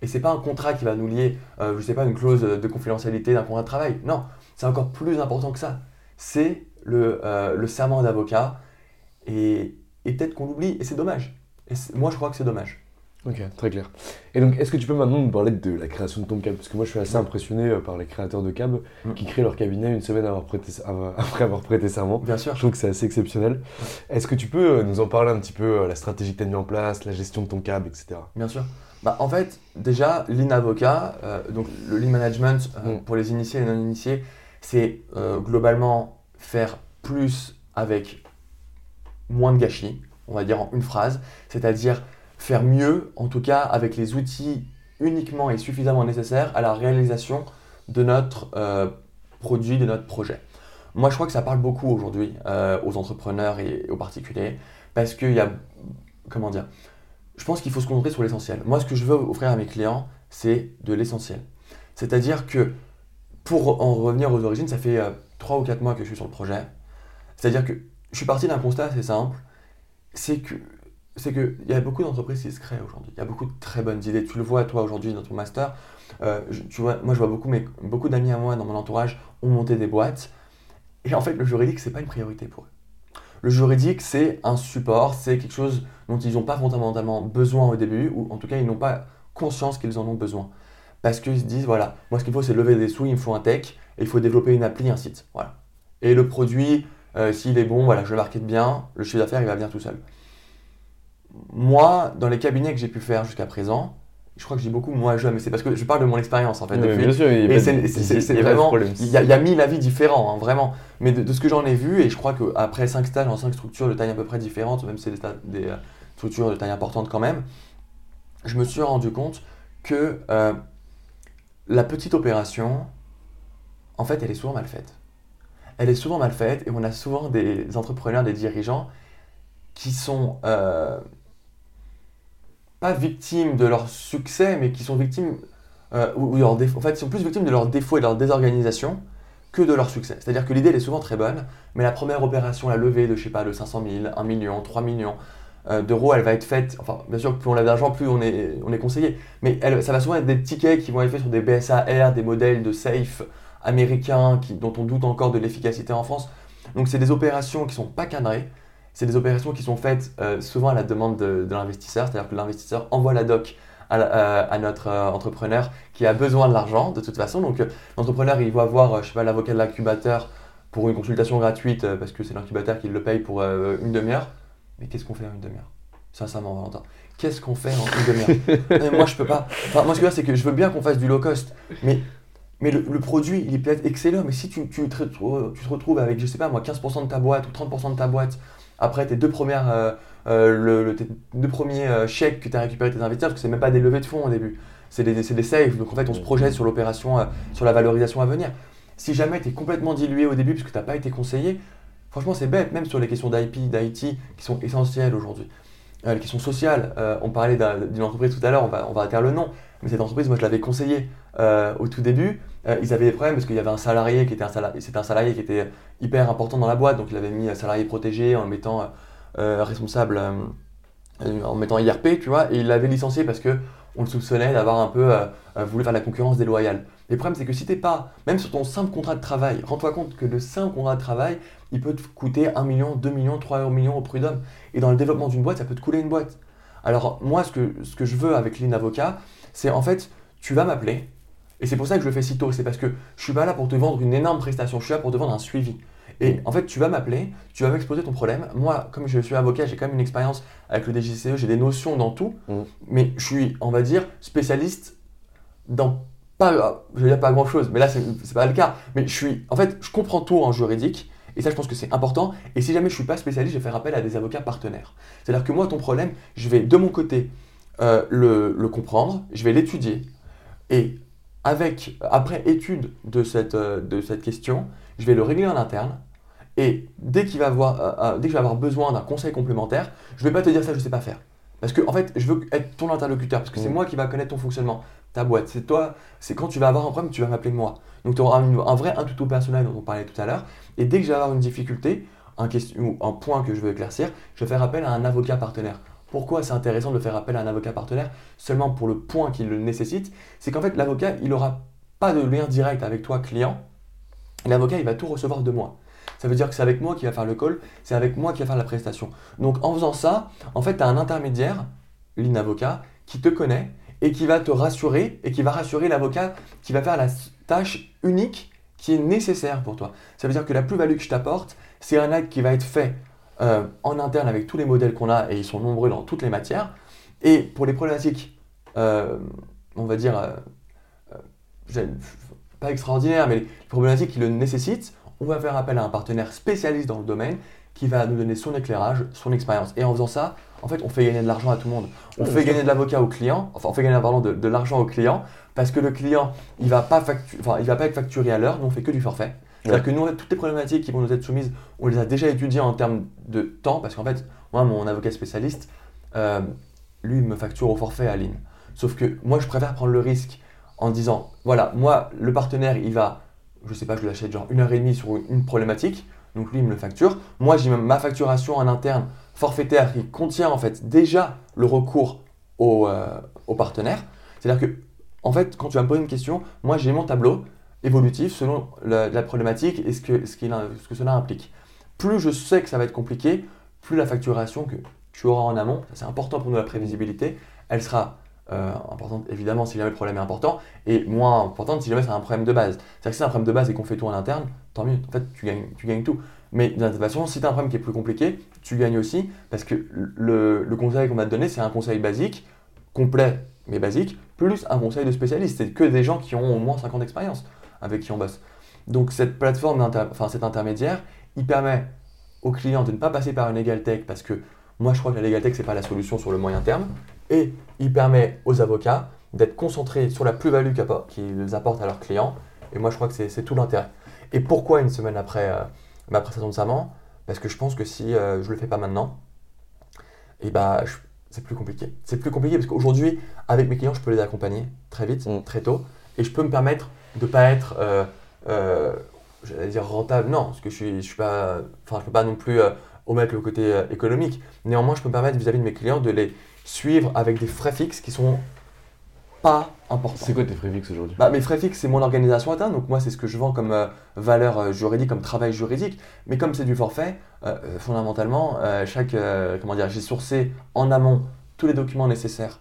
D: Et c'est pas un contrat qui va nous lier, euh, je sais pas, une clause de confidentialité d'un contrat de travail. Non, c'est encore plus important que ça. C'est le, euh, serment d'avocat. Et, et peut-être qu'on l'oublie, et c'est dommage. Et moi, je crois que c'est dommage.
C: Ok, très clair. Et donc, est-ce que tu peux maintenant nous parler de la création de ton cab? Parce que moi, je suis assez impressionné euh, par les créateurs de cab qui créent leur cabinet une semaine après avoir prêté serment.
D: Bien sûr.
C: Je trouve que c'est assez exceptionnel. Est-ce que tu peux nous en parler un petit peu, la stratégie que tu as mis en place, la gestion de ton cab, etc.
D: Bien sûr. Bah, en fait, déjà, Lean Avocat, euh, donc le Lean Management euh, mm. pour les initiés et les non-initiés, c'est euh, globalement faire plus avec moins de gâchis, on va dire en une phrase, c'est-à-dire faire mieux, en tout cas avec les outils uniquement et suffisamment nécessaires à la réalisation de notre produit, de notre projet. Moi, je crois que ça parle beaucoup aujourd'hui aux entrepreneurs et aux particuliers, parce qu'il y a, comment dire, je pense qu'il faut se concentrer sur l'essentiel. Moi, ce que je veux offrir à mes clients, c'est de l'essentiel. C'est-à-dire que, pour en revenir aux origines, ça fait 3 euh, ou 4 mois que je suis sur le projet. C'est-à-dire que je suis parti d'un constat assez simple, c'est que c'est qu'il y a beaucoup d'entreprises qui se créent aujourd'hui. Il y a beaucoup de très bonnes idées. Tu le vois, toi, aujourd'hui, dans ton master. Euh, tu vois, moi, je vois beaucoup, mais beaucoup d'amis à moi dans mon entourage ont monté des boîtes. Et en fait, le juridique, c'est pas une priorité pour eux. Le juridique, c'est un support, c'est quelque chose dont ils n'ont pas fondamentalement besoin au début, ou en tout cas, ils n'ont pas conscience qu'ils en ont besoin. Parce qu'ils se disent, voilà, moi ce qu'il faut, c'est lever des sous, il me faut un tech, et il faut développer une appli, un site. Voilà. Et le produit, euh, s'il est bon, voilà, je le market bien, le chiffre d'affaires, il va venir tout seul. Moi, dans les cabinets que j'ai pu faire jusqu'à présent, je crois que dis beaucoup moi je, mais c'est parce que je parle de mon expérience en fait.
C: Oui, bien sûr, il y a
D: Et c'est- vraiment. Il y, a, il y a mille avis différents, hein, vraiment. Mais de, de ce que j'en ai vu, et je crois qu'après 5 stages dans 5 structures de taille à peu près différentes, même si c'est des, euh, structures de taille importante quand même, je me suis rendu compte que euh, la petite opération, en fait, elle est souvent mal faite. Elle est souvent mal faite et on a souvent des entrepreneurs, des dirigeants qui sont euh, pas victimes de leur succès, mais qui sont victimes, euh, ou, en fait, sont plus victimes de leurs défauts et de leur désorganisation que de leur succès. C'est-à-dire que l'idée, elle est souvent très bonne, mais la première opération, la levée de, je sais pas, de 500 000, 1 million, 3 millions euh, d'euros, elle va être faite, enfin, bien sûr, plus on a d'argent, plus on est, on est conseillé, mais elle, ça va souvent être des tickets qui vont être faits sur des BSAR, des modèles de safe américains qui, dont on doute encore de l'efficacité en France. Donc, c'est des opérations qui sont pas cadrées, c'est des opérations qui sont faites euh, souvent à la demande de, de l'investisseur, c'est-à-dire que l'investisseur envoie la doc à, euh, à notre euh, entrepreneur qui a besoin de l'argent de toute façon. Donc l'entrepreneur, il va voir, je sais pas, l'avocat de l'incubateur pour une consultation gratuite parce que c'est l'incubateur qui le paye pour une demi-heure. Mais qu'est-ce qu'on fait en une demi-heure? Sincèrement, Valentin. Qu'est-ce qu'on fait en une demi-heure? Moi, je peux pas. Enfin, moi, ce que je veux dire, c'est que je veux bien qu'on fasse du low cost, mais mais le, le produit, il est peut-être excellent, mais si tu, tu, te, retrouves- tu te retrouves avec, je sais pas moi, 15% de ta boîte ou 30% de ta boîte, après tes deux premières, euh, euh, le, le- tes deux premiers euh, chèques que tu as récupéré tes investisseurs, parce que c'est même pas des levées de fonds au début, c'est des, c'est des saves, donc en fait on se projette sur l'opération, sur la valorisation à venir. Si jamais tu es complètement dilué au début parce que tu n'as pas été conseillé, franchement c'est bête, même sur les questions d'IP, d'IT, qui sont essentielles aujourd'hui. Euh, les questions sociales, euh, on parlait d'un- d'une entreprise tout à l'heure, on va, on va le nom, mais cette entreprise, moi je l'avais conseillée euh, au tout début. Euh, ils avaient des problèmes parce qu'il y avait un salarié qui était un salarié, qui était hyper important dans la boîte, donc il avait mis salarié protégé en le mettant euh, responsable, en mettant IRP, tu vois, et il l'avait licencié parce que on le soupçonnait d'avoir un peu voulu faire la concurrence déloyale. Le problème, c'est que si t'es pas, même sur ton simple contrat de travail, rends-toi compte que le simple contrat de travail, il peut te coûter 1 million, 2 millions, 3 millions au prud'homme. Et dans le développement d'une boîte, ça peut te couler une boîte. Alors, moi, ce que, ce que je veux avec Lean Avocat, c'est en fait, tu vas m'appeler, et c'est pour ça que je le fais si tôt, c'est parce que je suis pas là pour te vendre une énorme prestation, je suis là pour te vendre un suivi. Et en fait, tu vas m'appeler, tu vas m'exposer ton problème. Moi, comme je suis avocat, j'ai quand même une expérience avec le DGCE, j'ai des notions dans tout,
C: Mhm.
D: mais je suis, on va dire, spécialiste dans pas, je veux dire pas grand chose, mais là, c'est c'est pas le cas. Mais je suis, en fait, je comprends tout en juridique, et ça, je pense que c'est important. Et si jamais je suis pas spécialiste, je vais faire appel à des avocats partenaires. C'est-à-dire que moi, ton problème, je vais de mon côté euh, le, le comprendre, je vais l'étudier, et avec, après étude de cette, euh, de cette question, je vais le régler en interne. Et dès qu'il va avoir, euh, euh, dès que je vais avoir besoin d'un conseil complémentaire, je vais pas te dire ça, je sais pas faire. Parce que en fait, je veux être ton interlocuteur, parce que c'est
C: Mhm.
D: moi qui va connaître ton fonctionnement, ta boîte. C'est toi, c'est quand tu vas avoir un problème, tu vas m'appeler moi. Donc tu auras un, un vrai un tuto personnel dont on parlait tout à l'heure. Et dès que je vais avoir une difficulté, un, question, ou un point que je veux éclaircir, je vais faire appel à un avocat partenaire. Pourquoi c'est intéressant de faire appel à un avocat partenaire seulement pour le point qu'il le nécessite C'est qu'en fait, l'avocat, il n'aura pas de lien direct avec toi, client. L'avocat, il va tout recevoir de moi. Ça veut dire que c'est avec moi qui va faire le call, c'est avec moi qui va faire la prestation. Donc en faisant ça, en fait, tu as un intermédiaire, l'avocat, qui te connaît et qui va te rassurer et qui va rassurer l'avocat qui va faire la tâche unique qui est nécessaire pour toi. Ça veut dire que la plus-value que je t'apporte, c'est un acte qui va être fait euh, en interne avec tous les modèles qu'on a et ils sont nombreux dans toutes les matières. Et pour les problématiques, euh, on va dire, euh, pas extraordinaires, mais les problématiques qui le nécessitent, on va faire appel à un partenaire spécialiste dans le domaine qui va nous donner son éclairage, son expérience. Et en faisant ça, en fait, on fait gagner de l'argent à tout le monde. On fait gagner de l'avocat au client, enfin, on fait gagner pardon, de, de l'argent au client, parce que le client, il va pas factu- enfin, il va pas être facturé à l'heure, nous on fait que du forfait. C'est-à-dire que nous, en fait, toutes les problématiques qui vont nous être soumises, on les a déjà étudiées en termes de temps, parce qu'en fait, moi, mon avocat spécialiste, euh, lui, il me facture au forfait à ligne. Sauf que moi, je préfère prendre le risque en disant, voilà, moi, le partenaire, il va, je sais pas, je l'achète genre une heure et demie sur une problématique, donc lui, il me le facture. Moi, j'ai ma facturation en interne forfaitaire qui contient en fait déjà le recours au, euh, au partenaire. C'est-à-dire que, en fait, quand tu vas me poser une question, moi, j'ai mon tableau évolutif selon la, problématique et ce que, ce, que cela implique. Plus je sais que ça va être compliqué, plus la facturation que tu auras en amont, c'est important pour nous la prévisibilité, elle sera euh, importante évidemment si jamais le problème est important et moins importante si jamais c'est un problème de base. C'est-à-dire que si c'est un problème de base et qu'on fait tout en interne, tant mieux, en fait tu gagnes, tu gagnes tout. Mais d'une certaine façon, si tu as un problème qui est plus compliqué, tu gagnes aussi parce que le, le conseil qu'on va te donner, c'est un conseil basique, complet mais basique, plus un conseil de spécialiste. C'est que des gens qui ont au moins 5 ans d'expérience avec qui on bosse. Donc cette plateforme, enfin cet intermédiaire, il permet aux clients de ne pas passer par une legal tech parce que moi je crois que la legal tech c'est pas la solution sur le moyen terme et il permet aux avocats d'être concentrés sur la plus-value qu'ils apportent à leurs clients et moi je crois que c'est tout l'intérêt. Et pourquoi une semaine après euh, ma prestation de serment? Parce que je pense que si euh, je le fais pas maintenant, et eh bah, c'est plus compliqué. C'est plus compliqué parce qu'aujourd'hui, avec mes clients, je peux les accompagner très vite, mm. très tôt, et je peux me permettre de ne pas être, euh, euh, j'allais dire rentable, non, parce que je suis, je suis pas, enfin, je peux pas non plus euh, omettre le côté économique. Néanmoins, je peux me permettre vis-à-vis de mes clients de les suivre avec des frais fixes qui sont pas importants.
C: C'est quoi tes frais fixes aujourd'hui?
D: Bah, Mes frais fixes, c'est mon organisation interne. Donc moi, c'est ce que je vends comme valeur juridique, comme travail juridique. Mais comme c'est du forfait, fondamentalement, chaque, comment dire, j'ai sourcé en amont tous les documents nécessaires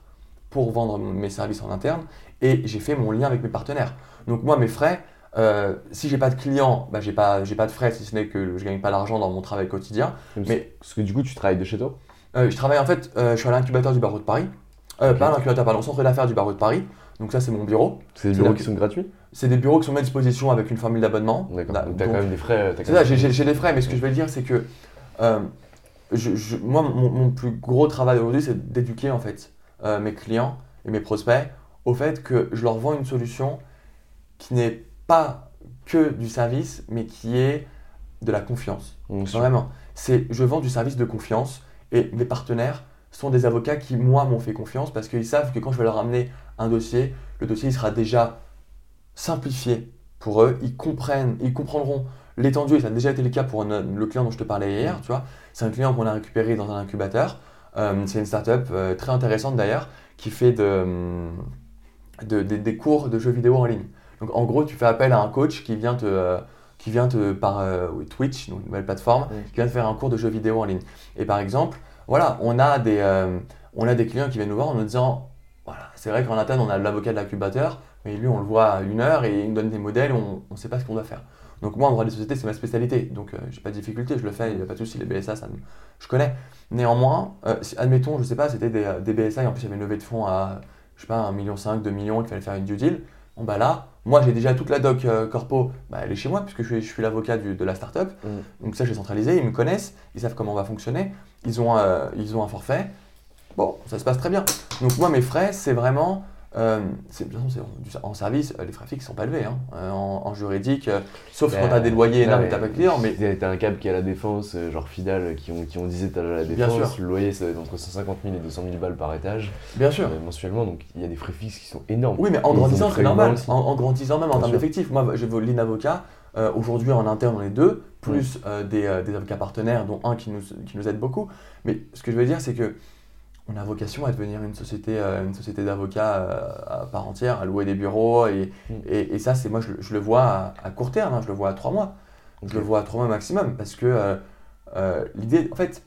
D: pour vendre mes services en interne et j'ai fait mon lien avec mes partenaires. Donc moi, mes frais, euh, si j'ai pas de clients, bah, j'ai pas, j'ai pas de frais si ce n'est que je gagne pas d'argent dans mon travail quotidien.
C: Mais parce que du coup, tu travailles de chez toi?
D: Euh, Je travaille en fait, euh, je suis à l'incubateur du barreau de Paris. Euh, Pas l'incubateur, pardon, centre d'affaires du barreau de Paris. Donc ça, c'est mon bureau.
C: C'est des bureaux qui sont gratuits?
D: C'est des bureaux qui sont mis à disposition avec une formule d'abonnement.
C: D'accord. Donc, tu as quand même des frais.
D: C'est ça, j'ai des frais, mais ce que je veux dire, c'est que je, moi, mon, mon, plus gros travail aujourd'hui, c'est d'éduquer en fait mes clients et mes prospects au fait que je leur vends une solution qui n'est pas que du service, mais qui est de la confiance. Vraiment. C'est, je vends du service de confiance et mes partenaires sont des avocats qui, moi, m'ont fait confiance parce qu'ils savent que quand je vais leur amener un dossier, le dossier il sera déjà simplifié pour eux. Ils comprennent, ils comprendront l'étendue, et ça a déjà été le cas pour le client dont je te parlais hier, tu vois. C'est un client qu'on a récupéré dans un incubateur. Euh, c'est une startup euh, très intéressante d'ailleurs qui fait de, des cours de jeux vidéo en ligne. Donc en gros, tu fais appel à un coach qui vient te, euh, qui vient te par euh, Twitch, donc une nouvelle plateforme, qui vient te faire un cours de jeux vidéo en ligne. Et par exemple, voilà, on a des, euh, on a des clients qui viennent nous voir en nous disant, voilà, c'est vrai qu'en interne, on a l'avocat de l'incubateur, mais lui, on le voit à une heure et il nous donne des modèles, on ne sait pas ce qu'on doit faire. Donc moi, en droit des sociétés, c'est ma spécialité, donc j'ai pas de difficulté, je le fais, il n'y a pas de souci, les BSA, ça, je connais. Néanmoins, admettons, je sais pas, c'était des, des, BSA, et en plus il y avait une levée de fonds à, je sais pas, 1,5 million, 2 millions, qu'il fallait faire une due deal. Bon bah là, moi j'ai déjà toute la doc euh, corpo, bah, elle est chez moi puisque je suis, je suis l'avocat de la startup. Mm. Donc ça j'ai centralisé, ils me connaissent, ils savent comment on va fonctionner, ils ont, euh, ils ont un forfait. Bon, ça se passe très bien. Donc moi mes frais c'est vraiment euh, c'est, en service, euh, les frais fixes sont pas élevés hein. euh, en, juridique, sauf quand tu as des loyers énormes et tu pas de clients. Mais
C: tu as un câble qui est à la défense, genre Fidal, qui ont, qui ont 10 étages à la défense. Le loyer, c'est entre 150 000 et 200 000 balles par étage.
D: Bien sûr.
C: mensuellement, donc il y a des frais fixes qui sont énormes.
D: Oui, mais en grandissant, c'est normal. En, grandissant, même en termes d'effectifs. Moi, je veux l'Inavocat. Aujourd'hui, en interne, on est deux, plus des, des, avocats partenaires, dont un qui nous, qui nous aide beaucoup. Mais ce que je veux dire, c'est que on a vocation à devenir une société, euh, une société d'avocats euh, à part entière, à louer des bureaux. Et, mm. et, ça, c'est moi, je, le vois à, court terme, hein, je le vois à trois mois. Je le vois à trois mois maximum parce que euh, l'idée, en fait,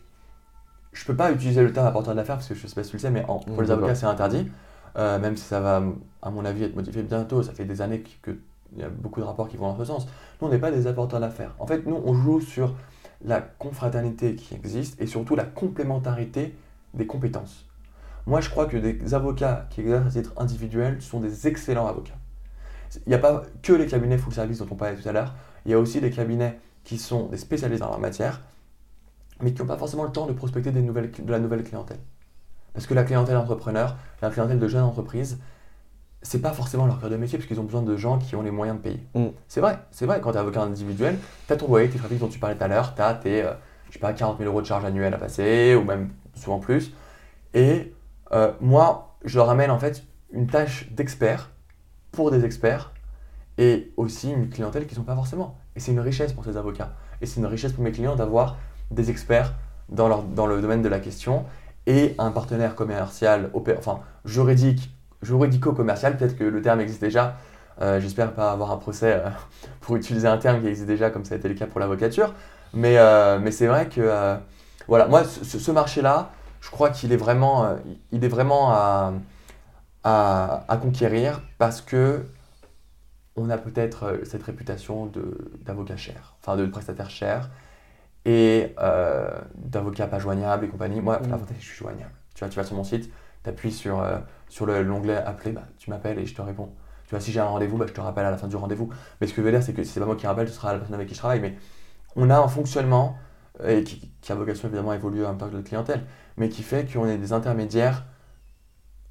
D: je peux pas utiliser le terme apporteur d'affaires parce que je sais pas si tu le sais, mais pour mm, les avocats, c'est interdit. même si ça va, à mon avis, être modifié bientôt, ça fait des années qu'il y a beaucoup de rapports qui vont dans ce sens. Nous, on n'est pas des apporteurs d'affaires. En fait, nous, on joue sur la confraternité qui existe et surtout la complémentarité des compétences. Moi, je crois que des avocats qui exercent à titre individuel sont des excellents avocats. Il n'y a pas que les cabinets full service dont on parlait tout à l'heure, il y a aussi des cabinets qui sont des spécialistes dans leur matière, mais qui n'ont pas forcément le temps de prospecter des nouvelles, de la nouvelle clientèle. Parce que la clientèle entrepreneur, la clientèle de jeunes entreprises, c'est pas forcément leur cœur de métier parce qu'ils ont besoin de gens qui ont les moyens de payer. Mm. C'est vrai, c'est vrai, quand tu es avocat individuel, tu as ton loyer, tes frais dont tu parlais tout à l'heure, tu as tes, euh, je sais pas, 40 000 euros de charges annuelles à passer, ou même souvent plus. Et euh, moi, je leur amène en fait une tâche d'expert pour des experts et aussi une clientèle qui ne sont pas forcément. Et c'est une richesse pour ces avocats. Et c'est une richesse pour mes clients d'avoir des experts dans, leur, dans le domaine de la question et un partenaire commercial, enfin juridique, juridico-commercial, peut-être que le terme existe déjà. Euh, j'espère pas avoir un procès euh, pour utiliser un terme qui existe déjà, comme ça a été le cas pour l'avocature. Mais, mais c'est vrai que, voilà, moi, ce marché-là, je crois qu'il est vraiment, euh, il est vraiment à, à, conquérir parce que on a peut-être euh, cette réputation d'avocat cher, enfin de prestataire cher et euh, d'avocat pas joignable et compagnie. Moi, mmh. l'avantage, je suis joignable. Tu vois, tu vas sur mon site, Tu appuies sur, euh, sur le- l'onglet appeler, bah, tu m'appelles et je te réponds. Tu vois, si j'ai un rendez-vous, bah, je te rappelle à la fin du rendez-vous. Mais ce que je veux dire, c'est que si c'est pas moi qui rappelle, ce sera la personne avec qui je travaille. Mais on a un fonctionnement et qui, a vocation évidemment à évoluer en même temps que notre clientèle, mais qui fait qu'on est des intermédiaires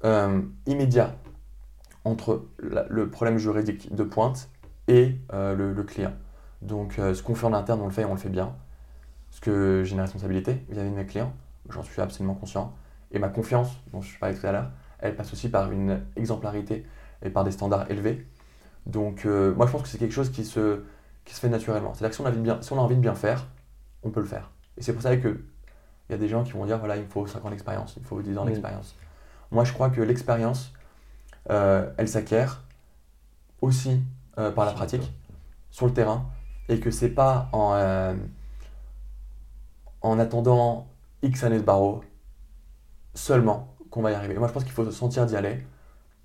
D: euh, immédiats entre le problème juridique de pointe et euh, le, client. Donc euh, ce qu'on fait en interne, on le fait et on le fait bien. Parce que j'ai une responsabilité vis-à-vis de mes clients, j'en suis absolument conscient. Et ma confiance, dont je parlais tout à l'heure, elle passe aussi par une exemplarité et par des standards élevés. Donc moi je pense que c'est quelque chose qui se, qui se fait naturellement. C'est-à-dire que si on, a envie de bien, si on a envie de bien faire, on peut le faire. Et c'est pour ça que il y a des gens qui vont dire voilà, il me faut 5 ans d'expérience, il me faut 10 ans
C: Mm.
D: d'expérience. Moi je crois que l'expérience, euh, elle s'acquiert aussi euh, par la pratique, sur le terrain, et que c'est pas en, euh, en attendant X années de barreau seulement qu'on va y arriver. Moi, je pense qu'il faut se sentir d'y aller.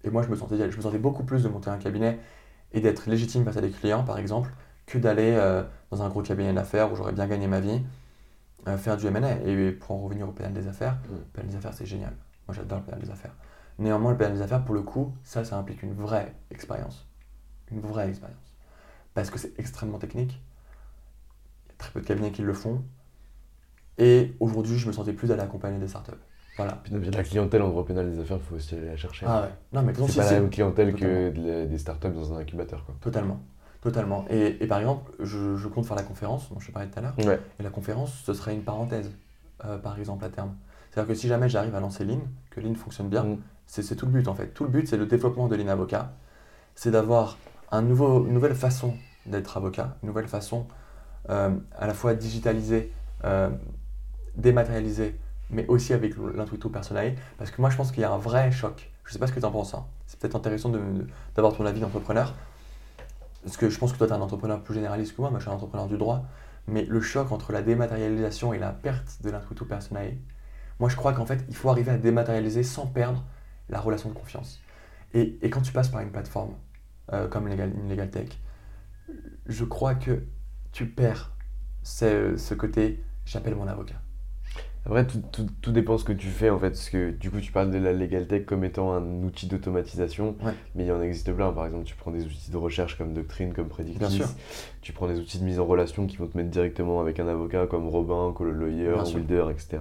D: Et moi, je me sentais d'y aller. Je me sentais beaucoup plus de monter un cabinet et d'être légitime face à des clients, par exemple, que d'aller dans un gros cabinet d'affaires où j'aurais bien gagné ma vie, euh, faire du M&A. Et pour en revenir au pénal des affaires,
C: Mm.
D: le pénal des affaires, c'est génial. Moi, j'adore le pénal des affaires. Néanmoins, le pénal des affaires, pour le coup, ça, ça implique une vraie expérience. Une vraie expérience. Parce que c'est extrêmement technique. Il y a très peu de cabinets qui le font. Et aujourd'hui, je me sentais plus d'aller accompagner des startups. Voilà.
C: Puis, la clientèle en droit pénal des affaires, il faut aussi aller la chercher.
D: Ah ouais. Non, mais
C: c'est pas la même clientèle que
D: Totalement.
C: des startups dans un incubateur. Quoi.
D: Totalement. Totalement. Et, et par exemple, je, je compte faire la conférence dont je parlais tout à l'heure.
C: Ouais.
D: Et la conférence, ce serait une parenthèse, euh, par exemple, à terme. C'est-à-dire que si jamais j'arrive à lancer Lean, que Lean fonctionne bien,
C: Mm.
D: c'est tout le but en fait. Tout le but, c'est le développement de Lean Avocat. C'est d'avoir un nouveau, une nouvelle façon d'être avocat, une nouvelle façon euh, à la fois digitalisée, euh, dématérialisée, mais aussi avec l'intuito personnel. Parce que moi, je pense qu'il y a un vrai choc. Je sais pas ce que tu en penses. hein. C'est peut-être intéressant d'avoir ton avis d'entrepreneur. Parce que je pense que toi, tu es un entrepreneur plus généraliste que moi. Moi, je suis un entrepreneur du droit. Mais le choc entre la dématérialisation et la perte de l'intuito personnel, moi, je crois qu'en fait, il faut arriver à dématérialiser sans perdre la relation de confiance. Et, quand tu passes par une plateforme euh, comme Legal, Tech, je crois que tu perds ce côté j'appelle mon avocat.
C: Après, tout, tout, tout dépend ce que tu fais en fait. Parce que du coup, tu parles de la Legal Tech comme étant un outil d'automatisation.
D: Ouais.
C: Mais il en existe plein. Par exemple, tu prends des outils de recherche comme Doctrine, comme Predictis. Tu prends des outils de mise en relation qui vont te mettre directement avec un avocat comme Robin, Lawyer. Wilder, etc.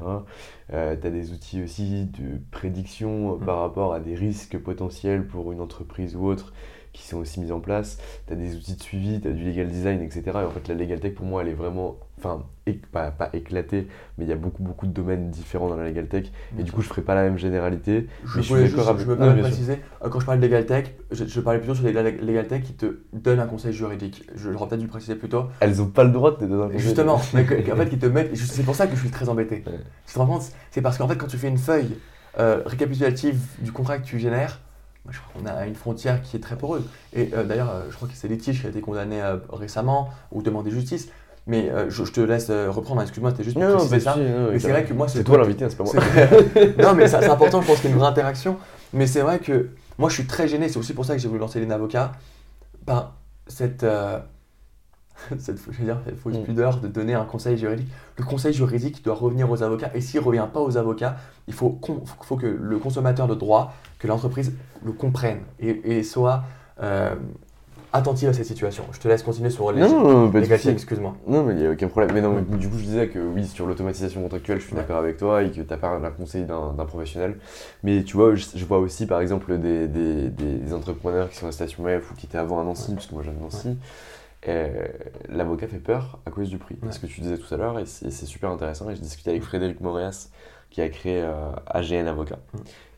C: tu as des outils aussi de prédiction euh,
D: Mm.
C: par rapport à des risques potentiels pour une entreprise ou autre qui sont aussi mis en place. Tu as des outils de suivi, tu as du legal design, etc. Et en fait, la legal tech, pour moi, elle est vraiment, enfin, pas, pas éclatée, mais il y a beaucoup, beaucoup de domaines différents dans la legal tech. Et du coup, je ferai pas la même généralité.
D: Je
C: Mais je suis
D: juste, je me permets de préciser, euh, quand je parlais de Legal Tech, je, je parlais plutôt sur des Legal Tech qui te donnent un conseil juridique. Je- J'aurais peut-être dû préciser plus tôt.
C: Elles ont pas le droit de te donner un conseil.
D: Justement, mais que- en fait, qui te mettent. C'est pour ça que je suis très embêté.
C: Ouais.
D: Tu te rends compte? C'est parce qu'en fait, quand tu fais une feuille euh, récapitulative du contrat que tu génères, je crois qu'on a une frontière qui est très poreuse. Et euh, d'ailleurs, euh, je crois que c'est Litige qui a été condamné euh, récemment ou demandé justice. Mais je, je te laisse reprendre, hein, excuse-moi, c'était juste pour
C: Non,
D: préciser
C: pas
D: ça. Mais c'est vrai que moi,
C: C'est toi l'invité, hein, c'est pas moi.
D: non, mais c'est important, je pense qu'il y a une vraie interaction. Mais c'est vrai que moi, je suis très gêné. C'est aussi pour ça que j'ai voulu lancer les avocats par cette, euh, cette, je veux dire, cette fausse
C: Mm.
D: pudeur de donner un conseil juridique. Le conseil juridique doit revenir aux avocats. Et s'il ne revient pas aux avocats, il faut, faut que le consommateur de droit, que l'entreprise le comprenne et, et soit euh, attentive à cette situation. Je te laisse continuer sur les,
C: Non, non,
D: les excuse-moi.
C: Non, mais il n'y a aucun problème. Mais non, mais du coup, je disais que oui, sur l'automatisation contractuelle, je suis
D: Ouais.
C: d'accord avec toi et que tu n'as pas un conseil d'un professionnel. Mais tu vois, je, je vois aussi par exemple des, des, des entrepreneurs qui sont à Station F ou qui étaient avant à Nancy, parce que moi j'aime Nancy. Euh, L'avocat fait peur à cause du prix.
D: Ouais.
C: Ce que tu disais tout à l'heure, et c'est c'est super intéressant. Et je discutais avec Frédéric Moréas qui a créé euh, AGN Avocat.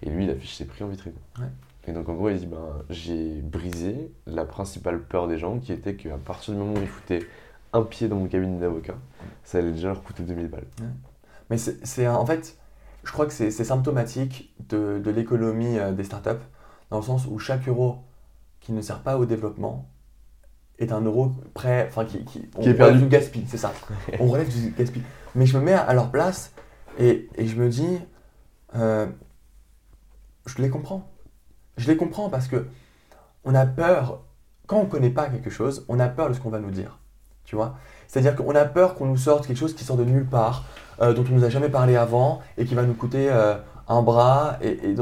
C: Et lui, il affiche ses prix en vitrine.
D: Ouais.
C: Et donc en gros, il dit ben, j'ai brisé la principale peur des gens qui était qu'à partir du moment où ils foutaient un pied dans mon cabinet d'avocat, ça allait déjà leur coûter 2000 balles.
D: Mais c'est en fait, je crois que c'est symptomatique de, de l'économie euh, des startups, dans le sens où chaque euro qui ne sert pas au développement est un euro prêt, enfin qui, qui, on
C: Qui est
D: relève
C: perdu.
D: du gaspille, c'est ça. on relève du gaspille. Mais je me mets à leur place et, je me dis, euh, je les comprends. Je les comprends parce que on a peur, quand on ne connaît pas quelque chose, on a peur de ce qu'on va nous dire. Tu vois C'est-à-dire qu'on a peur qu'on nous sorte quelque chose qui sort de nulle part, euh, dont on nous a jamais parlé avant et qui va nous coûter euh, un bras et,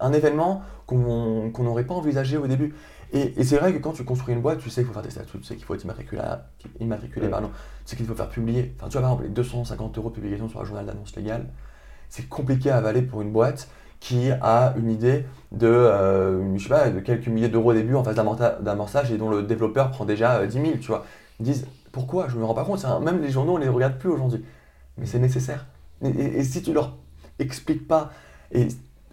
D: un événement qu'on n'aurait pas envisagé au début. Et, c'est vrai que quand tu construis une boîte, tu sais qu'il faut faire des statuts, tu sais qu'il faut être immatriculé, immatriculé pardon, tu sais qu'il faut faire publier. Enfin, tu vois, par exemple, les 250 euros de publication sur un journal d'annonce légale, c'est compliqué à avaler pour une boîte qui a une idée de, euh, je sais pas, de quelques milliers d'euros au début en phase d'amorçage et dont le développeur prend déjà 10 euh, 000, tu vois. Ils disent, pourquoi? Je me rends pas compte, même les journaux, on les regarde plus aujourd'hui. Mais c'est nécessaire. Et, si tu leur expliques pas, et,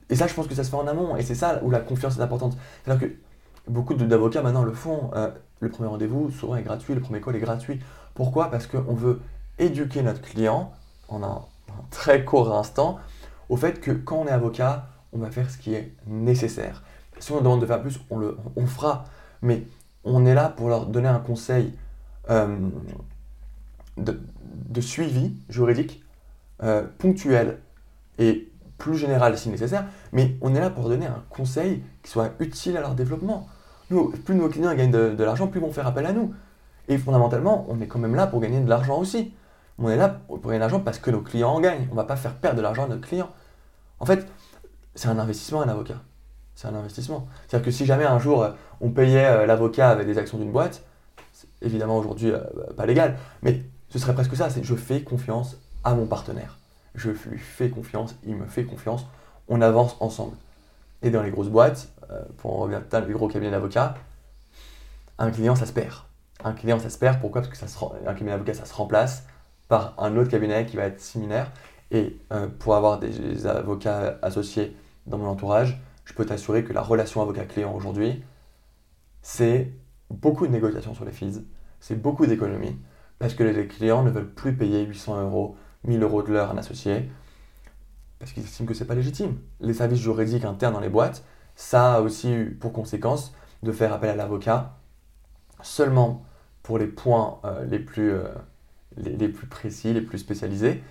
D: et, ça, je pense que ça se fait en amont, et c'est ça où la confiance est importante. C'est-à-dire que beaucoup d'avocats maintenant le font. Euh, le premier rendez-vous, souvent, est gratuit, le premier call est gratuit. Pourquoi? Parce qu'on veut éduquer notre client en un très court instant au fait que quand on est avocat, on va faire ce qui est nécessaire. Si on demande de faire plus, on le on fera. Mais on est là pour leur donner un conseil euh, de, suivi juridique euh, ponctuel et plus général si nécessaire, mais on est là pour donner un conseil qui soit utile à leur développement. Plus nos clients gagnent de, l'argent, plus ils vont faire appel à nous. Et fondamentalement, on est quand même là pour gagner de l'argent aussi. On est là pour gagner de l'argent parce que nos clients en gagnent. On ne va pas faire perdre de l'argent à notre client. En fait, c'est un investissement un avocat. C'est un investissement. C'est-à-dire que si jamais un jour on payait euh, l'avocat avec des actions d'une boîte, évidemment aujourd'hui euh, pas légal, mais ce serait presque ça, c'est je fais confiance à mon partenaire. Je lui fais confiance, il me fait confiance, on avance ensemble. Et dans les grosses boîtes, euh, pour en revenir à les gros cabinets d'avocats, un client ça se perd. Un client ça se perd, pourquoi? Parce que ça un cabinet d'avocat ça se remplace par un autre cabinet qui va être similaire. Et euh, pour avoir des, avocats associés dans mon entourage, je peux t'assurer que la relation avocat-client aujourd'hui, c'est beaucoup de négociations sur les fees, c'est beaucoup d'économies, parce que les clients ne veulent plus payer 800 euros, 1000 euros de l'heure à un associé, parce qu'ils estiment que ce n'est pas légitime. Les services juridiques internes dans les boîtes, ça a aussi eu pour conséquence de faire appel à l'avocat seulement pour les points euh, les, plus, euh, les, plus précis, les plus spécialisés,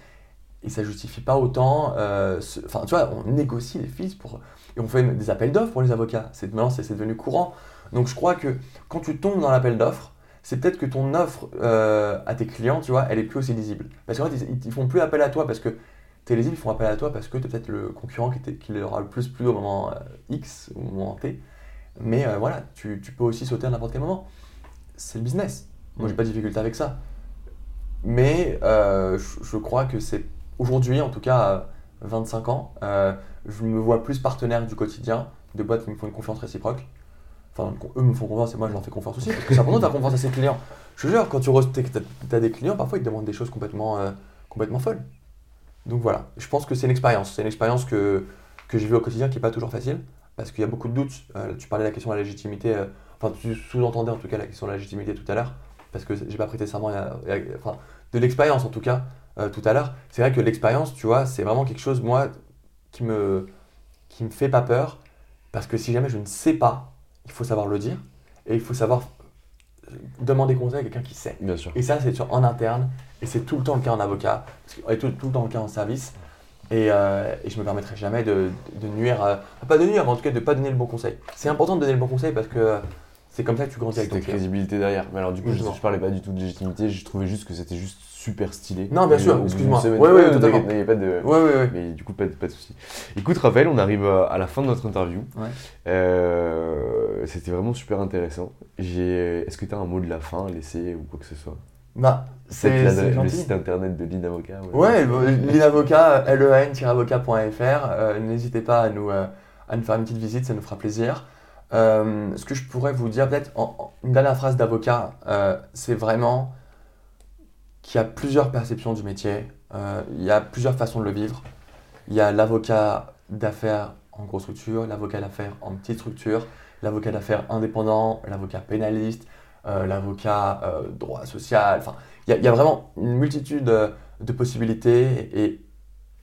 D: et ça justifie pas autant. Euh, enfin, tu vois, on négocie les fees pour, et on fait des appels d'offres pour les avocats. C'est c'est devenu courant. Donc, je crois que quand tu tombes dans l'appel d'offres, c'est peut-être que ton offre à tes clients, tu vois, elle est plus aussi lisible. Parce qu'en fait, ils, ne font plus appel à toi parce que ils font appel à toi parce que tu es peut-être le concurrent qui, qui, leur a le plus plu au moment euh, X ou au moment T. Mais voilà, tu, tu, peux aussi sauter à n'importe quel moment. C'est le business. Moi, j'ai pas de difficulté avec ça. Mais je, je, crois que c'est aujourd'hui, en tout cas, à 25 ans, euh, je me vois plus partenaire du quotidien de boîtes qui me font une confiance réciproque. Enfin, eux me font confiance et moi je leur fais confiance aussi. Parce que c'est important de faire confiance à ses clients. Je te jure, quand tu as, des clients, parfois ils te demandent des choses complètement, euh, complètement folles. Donc voilà, je pense que c'est une expérience. C'est une expérience que, que j'ai vue au quotidien qui n'est pas toujours facile. Parce qu'il y a beaucoup de doutes. Euh, tu parlais de la question de la légitimité. enfin, tu sous-entendais en tout cas la question de la légitimité tout à l'heure. Parce que j'ai pas prêté serment. enfin, de l'expérience en tout cas. Euh, tout à l'heure, c'est vrai que l'expérience, tu vois, c'est vraiment quelque chose, moi, qui me, qui me fait pas peur. Parce que si jamais je ne sais pas, il faut savoir le dire. Et il faut savoir demander conseil à quelqu'un qui sait.
C: Bien sûr.
D: Et ça, c'est en interne. Et c'est tout le temps le cas en avocat. Et tout, tout le temps le cas en service. Et, euh, et je me permettrai jamais de, de nuire, pas de nuire, mais en tout cas de ne pas donner le bon conseil. C'est important de donner le bon conseil parce que c'est comme ça que tu grandis avec ton
C: crédibilité derrière. Mais alors du coup, je, je, parlais pas du tout de légitimité, je trouvais juste que c'était juste super stylé.
D: Non, bien sûr, excuse-moi.
C: Oui, oui, totalement. N'y a pas de. Oui, oui, oui. Mais du coup, pas de, pas de soucis. Écoute, Raphaël, on arrive à la fin de notre interview. Ouais. Euh, C'était vraiment super intéressant. Est-ce que tu as un mot de la fin à laisser ou quoi que ce soit?
D: Bah, c'est
C: le site internet de l'Inavocat.
D: Ouais, ouais l'Inavocat, len-avocat.fr. Euh, n'hésitez pas à nous, euh, à nous faire une petite visite, ça nous fera plaisir. Euh, ce que je pourrais vous dire, peut-être une dernière phrase d'avocat, euh, c'est vraiment qu'il y a plusieurs perceptions du métier, euh, il y a plusieurs façons de le vivre. Il y a l'avocat d'affaires en grosse structure, l'avocat d'affaires en petite structure, l'avocat d'affaires indépendant, l'avocat pénaliste, l'avocat droit social. Enfin, il y, a, vraiment une multitude de possibilités et,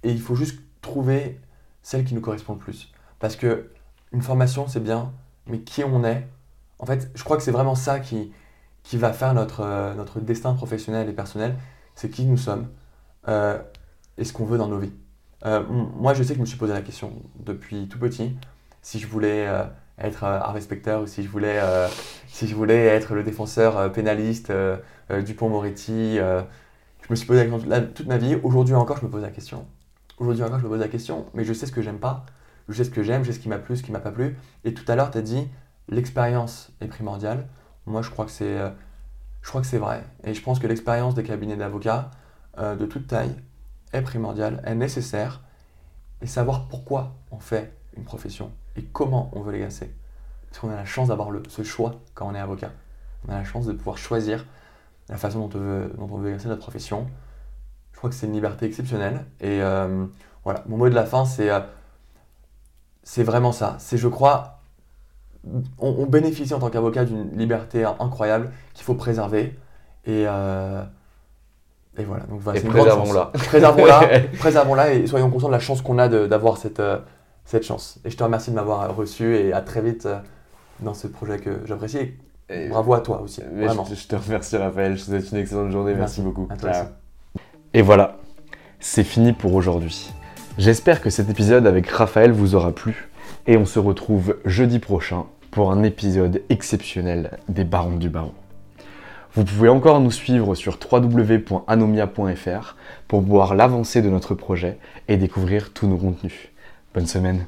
D: et il faut juste trouver celle qui nous correspond le plus. Parce que une formation, c'est bien, mais qui on est. En fait, je crois que c'est vraiment ça qui, qui va faire notre, euh, notre destin professionnel et personnel, c'est qui nous sommes euh, et ce qu'on veut dans nos vies. Euh, moi, je sais que je me suis posé la question depuis tout petit, si je voulais être art respecteur ou si je voulais, si je voulais être le défenseur pénaliste du pont Moretti. je me suis posé la question toute ma vie. Aujourd'hui encore, je me pose la question. aujourd'hui encore, je me pose la question, mais je sais ce que j'aime pas, je sais ce que j'aime, je sais ce qui m'a plu, ce qui m'a pas plu. Et tout à l'heure, tu as dit l'expérience est primordiale. Moi, je crois que c'est, euh, je vrai. Et je pense que l'expérience des cabinets d'avocats euh, de toute taille est primordiale, est nécessaire. Et savoir pourquoi on fait une profession et comment on veut l'exercer. Parce qu'on a la chance d'avoir ce choix quand on est avocat. On a la chance de pouvoir choisir la façon dont on veut, dont on veut exercer notre profession. Je crois que c'est une liberté exceptionnelle. Et euh, voilà, mon mot de la fin, c'est c'est vraiment ça. C'est, je crois, on, bénéficie en tant qu'avocat d'une liberté incroyable qu'il faut préserver. Et, euh, et voilà. Donc,
C: voilà, préservons-la.
D: Préservons-la. préservons-la et soyons conscients de la chance qu'on a d'avoir cette, euh, cette chance. Et je te remercie de m'avoir reçu et à très vite euh, dans ce projet que j'apprécie. Et bravo à toi aussi. Vraiment.
C: Je, te remercie Raphaël. Je te souhaite une excellente journée. Merci, beaucoup. Et voilà, c'est fini pour aujourd'hui. J'espère que cet épisode avec Raphaël vous aura plu et on se retrouve jeudi prochain pour un épisode exceptionnel des Barons du Baron. Vous pouvez encore nous suivre sur www.anomia.fr pour voir l'avancée de notre projet et découvrir tous nos contenus. Bonne semaine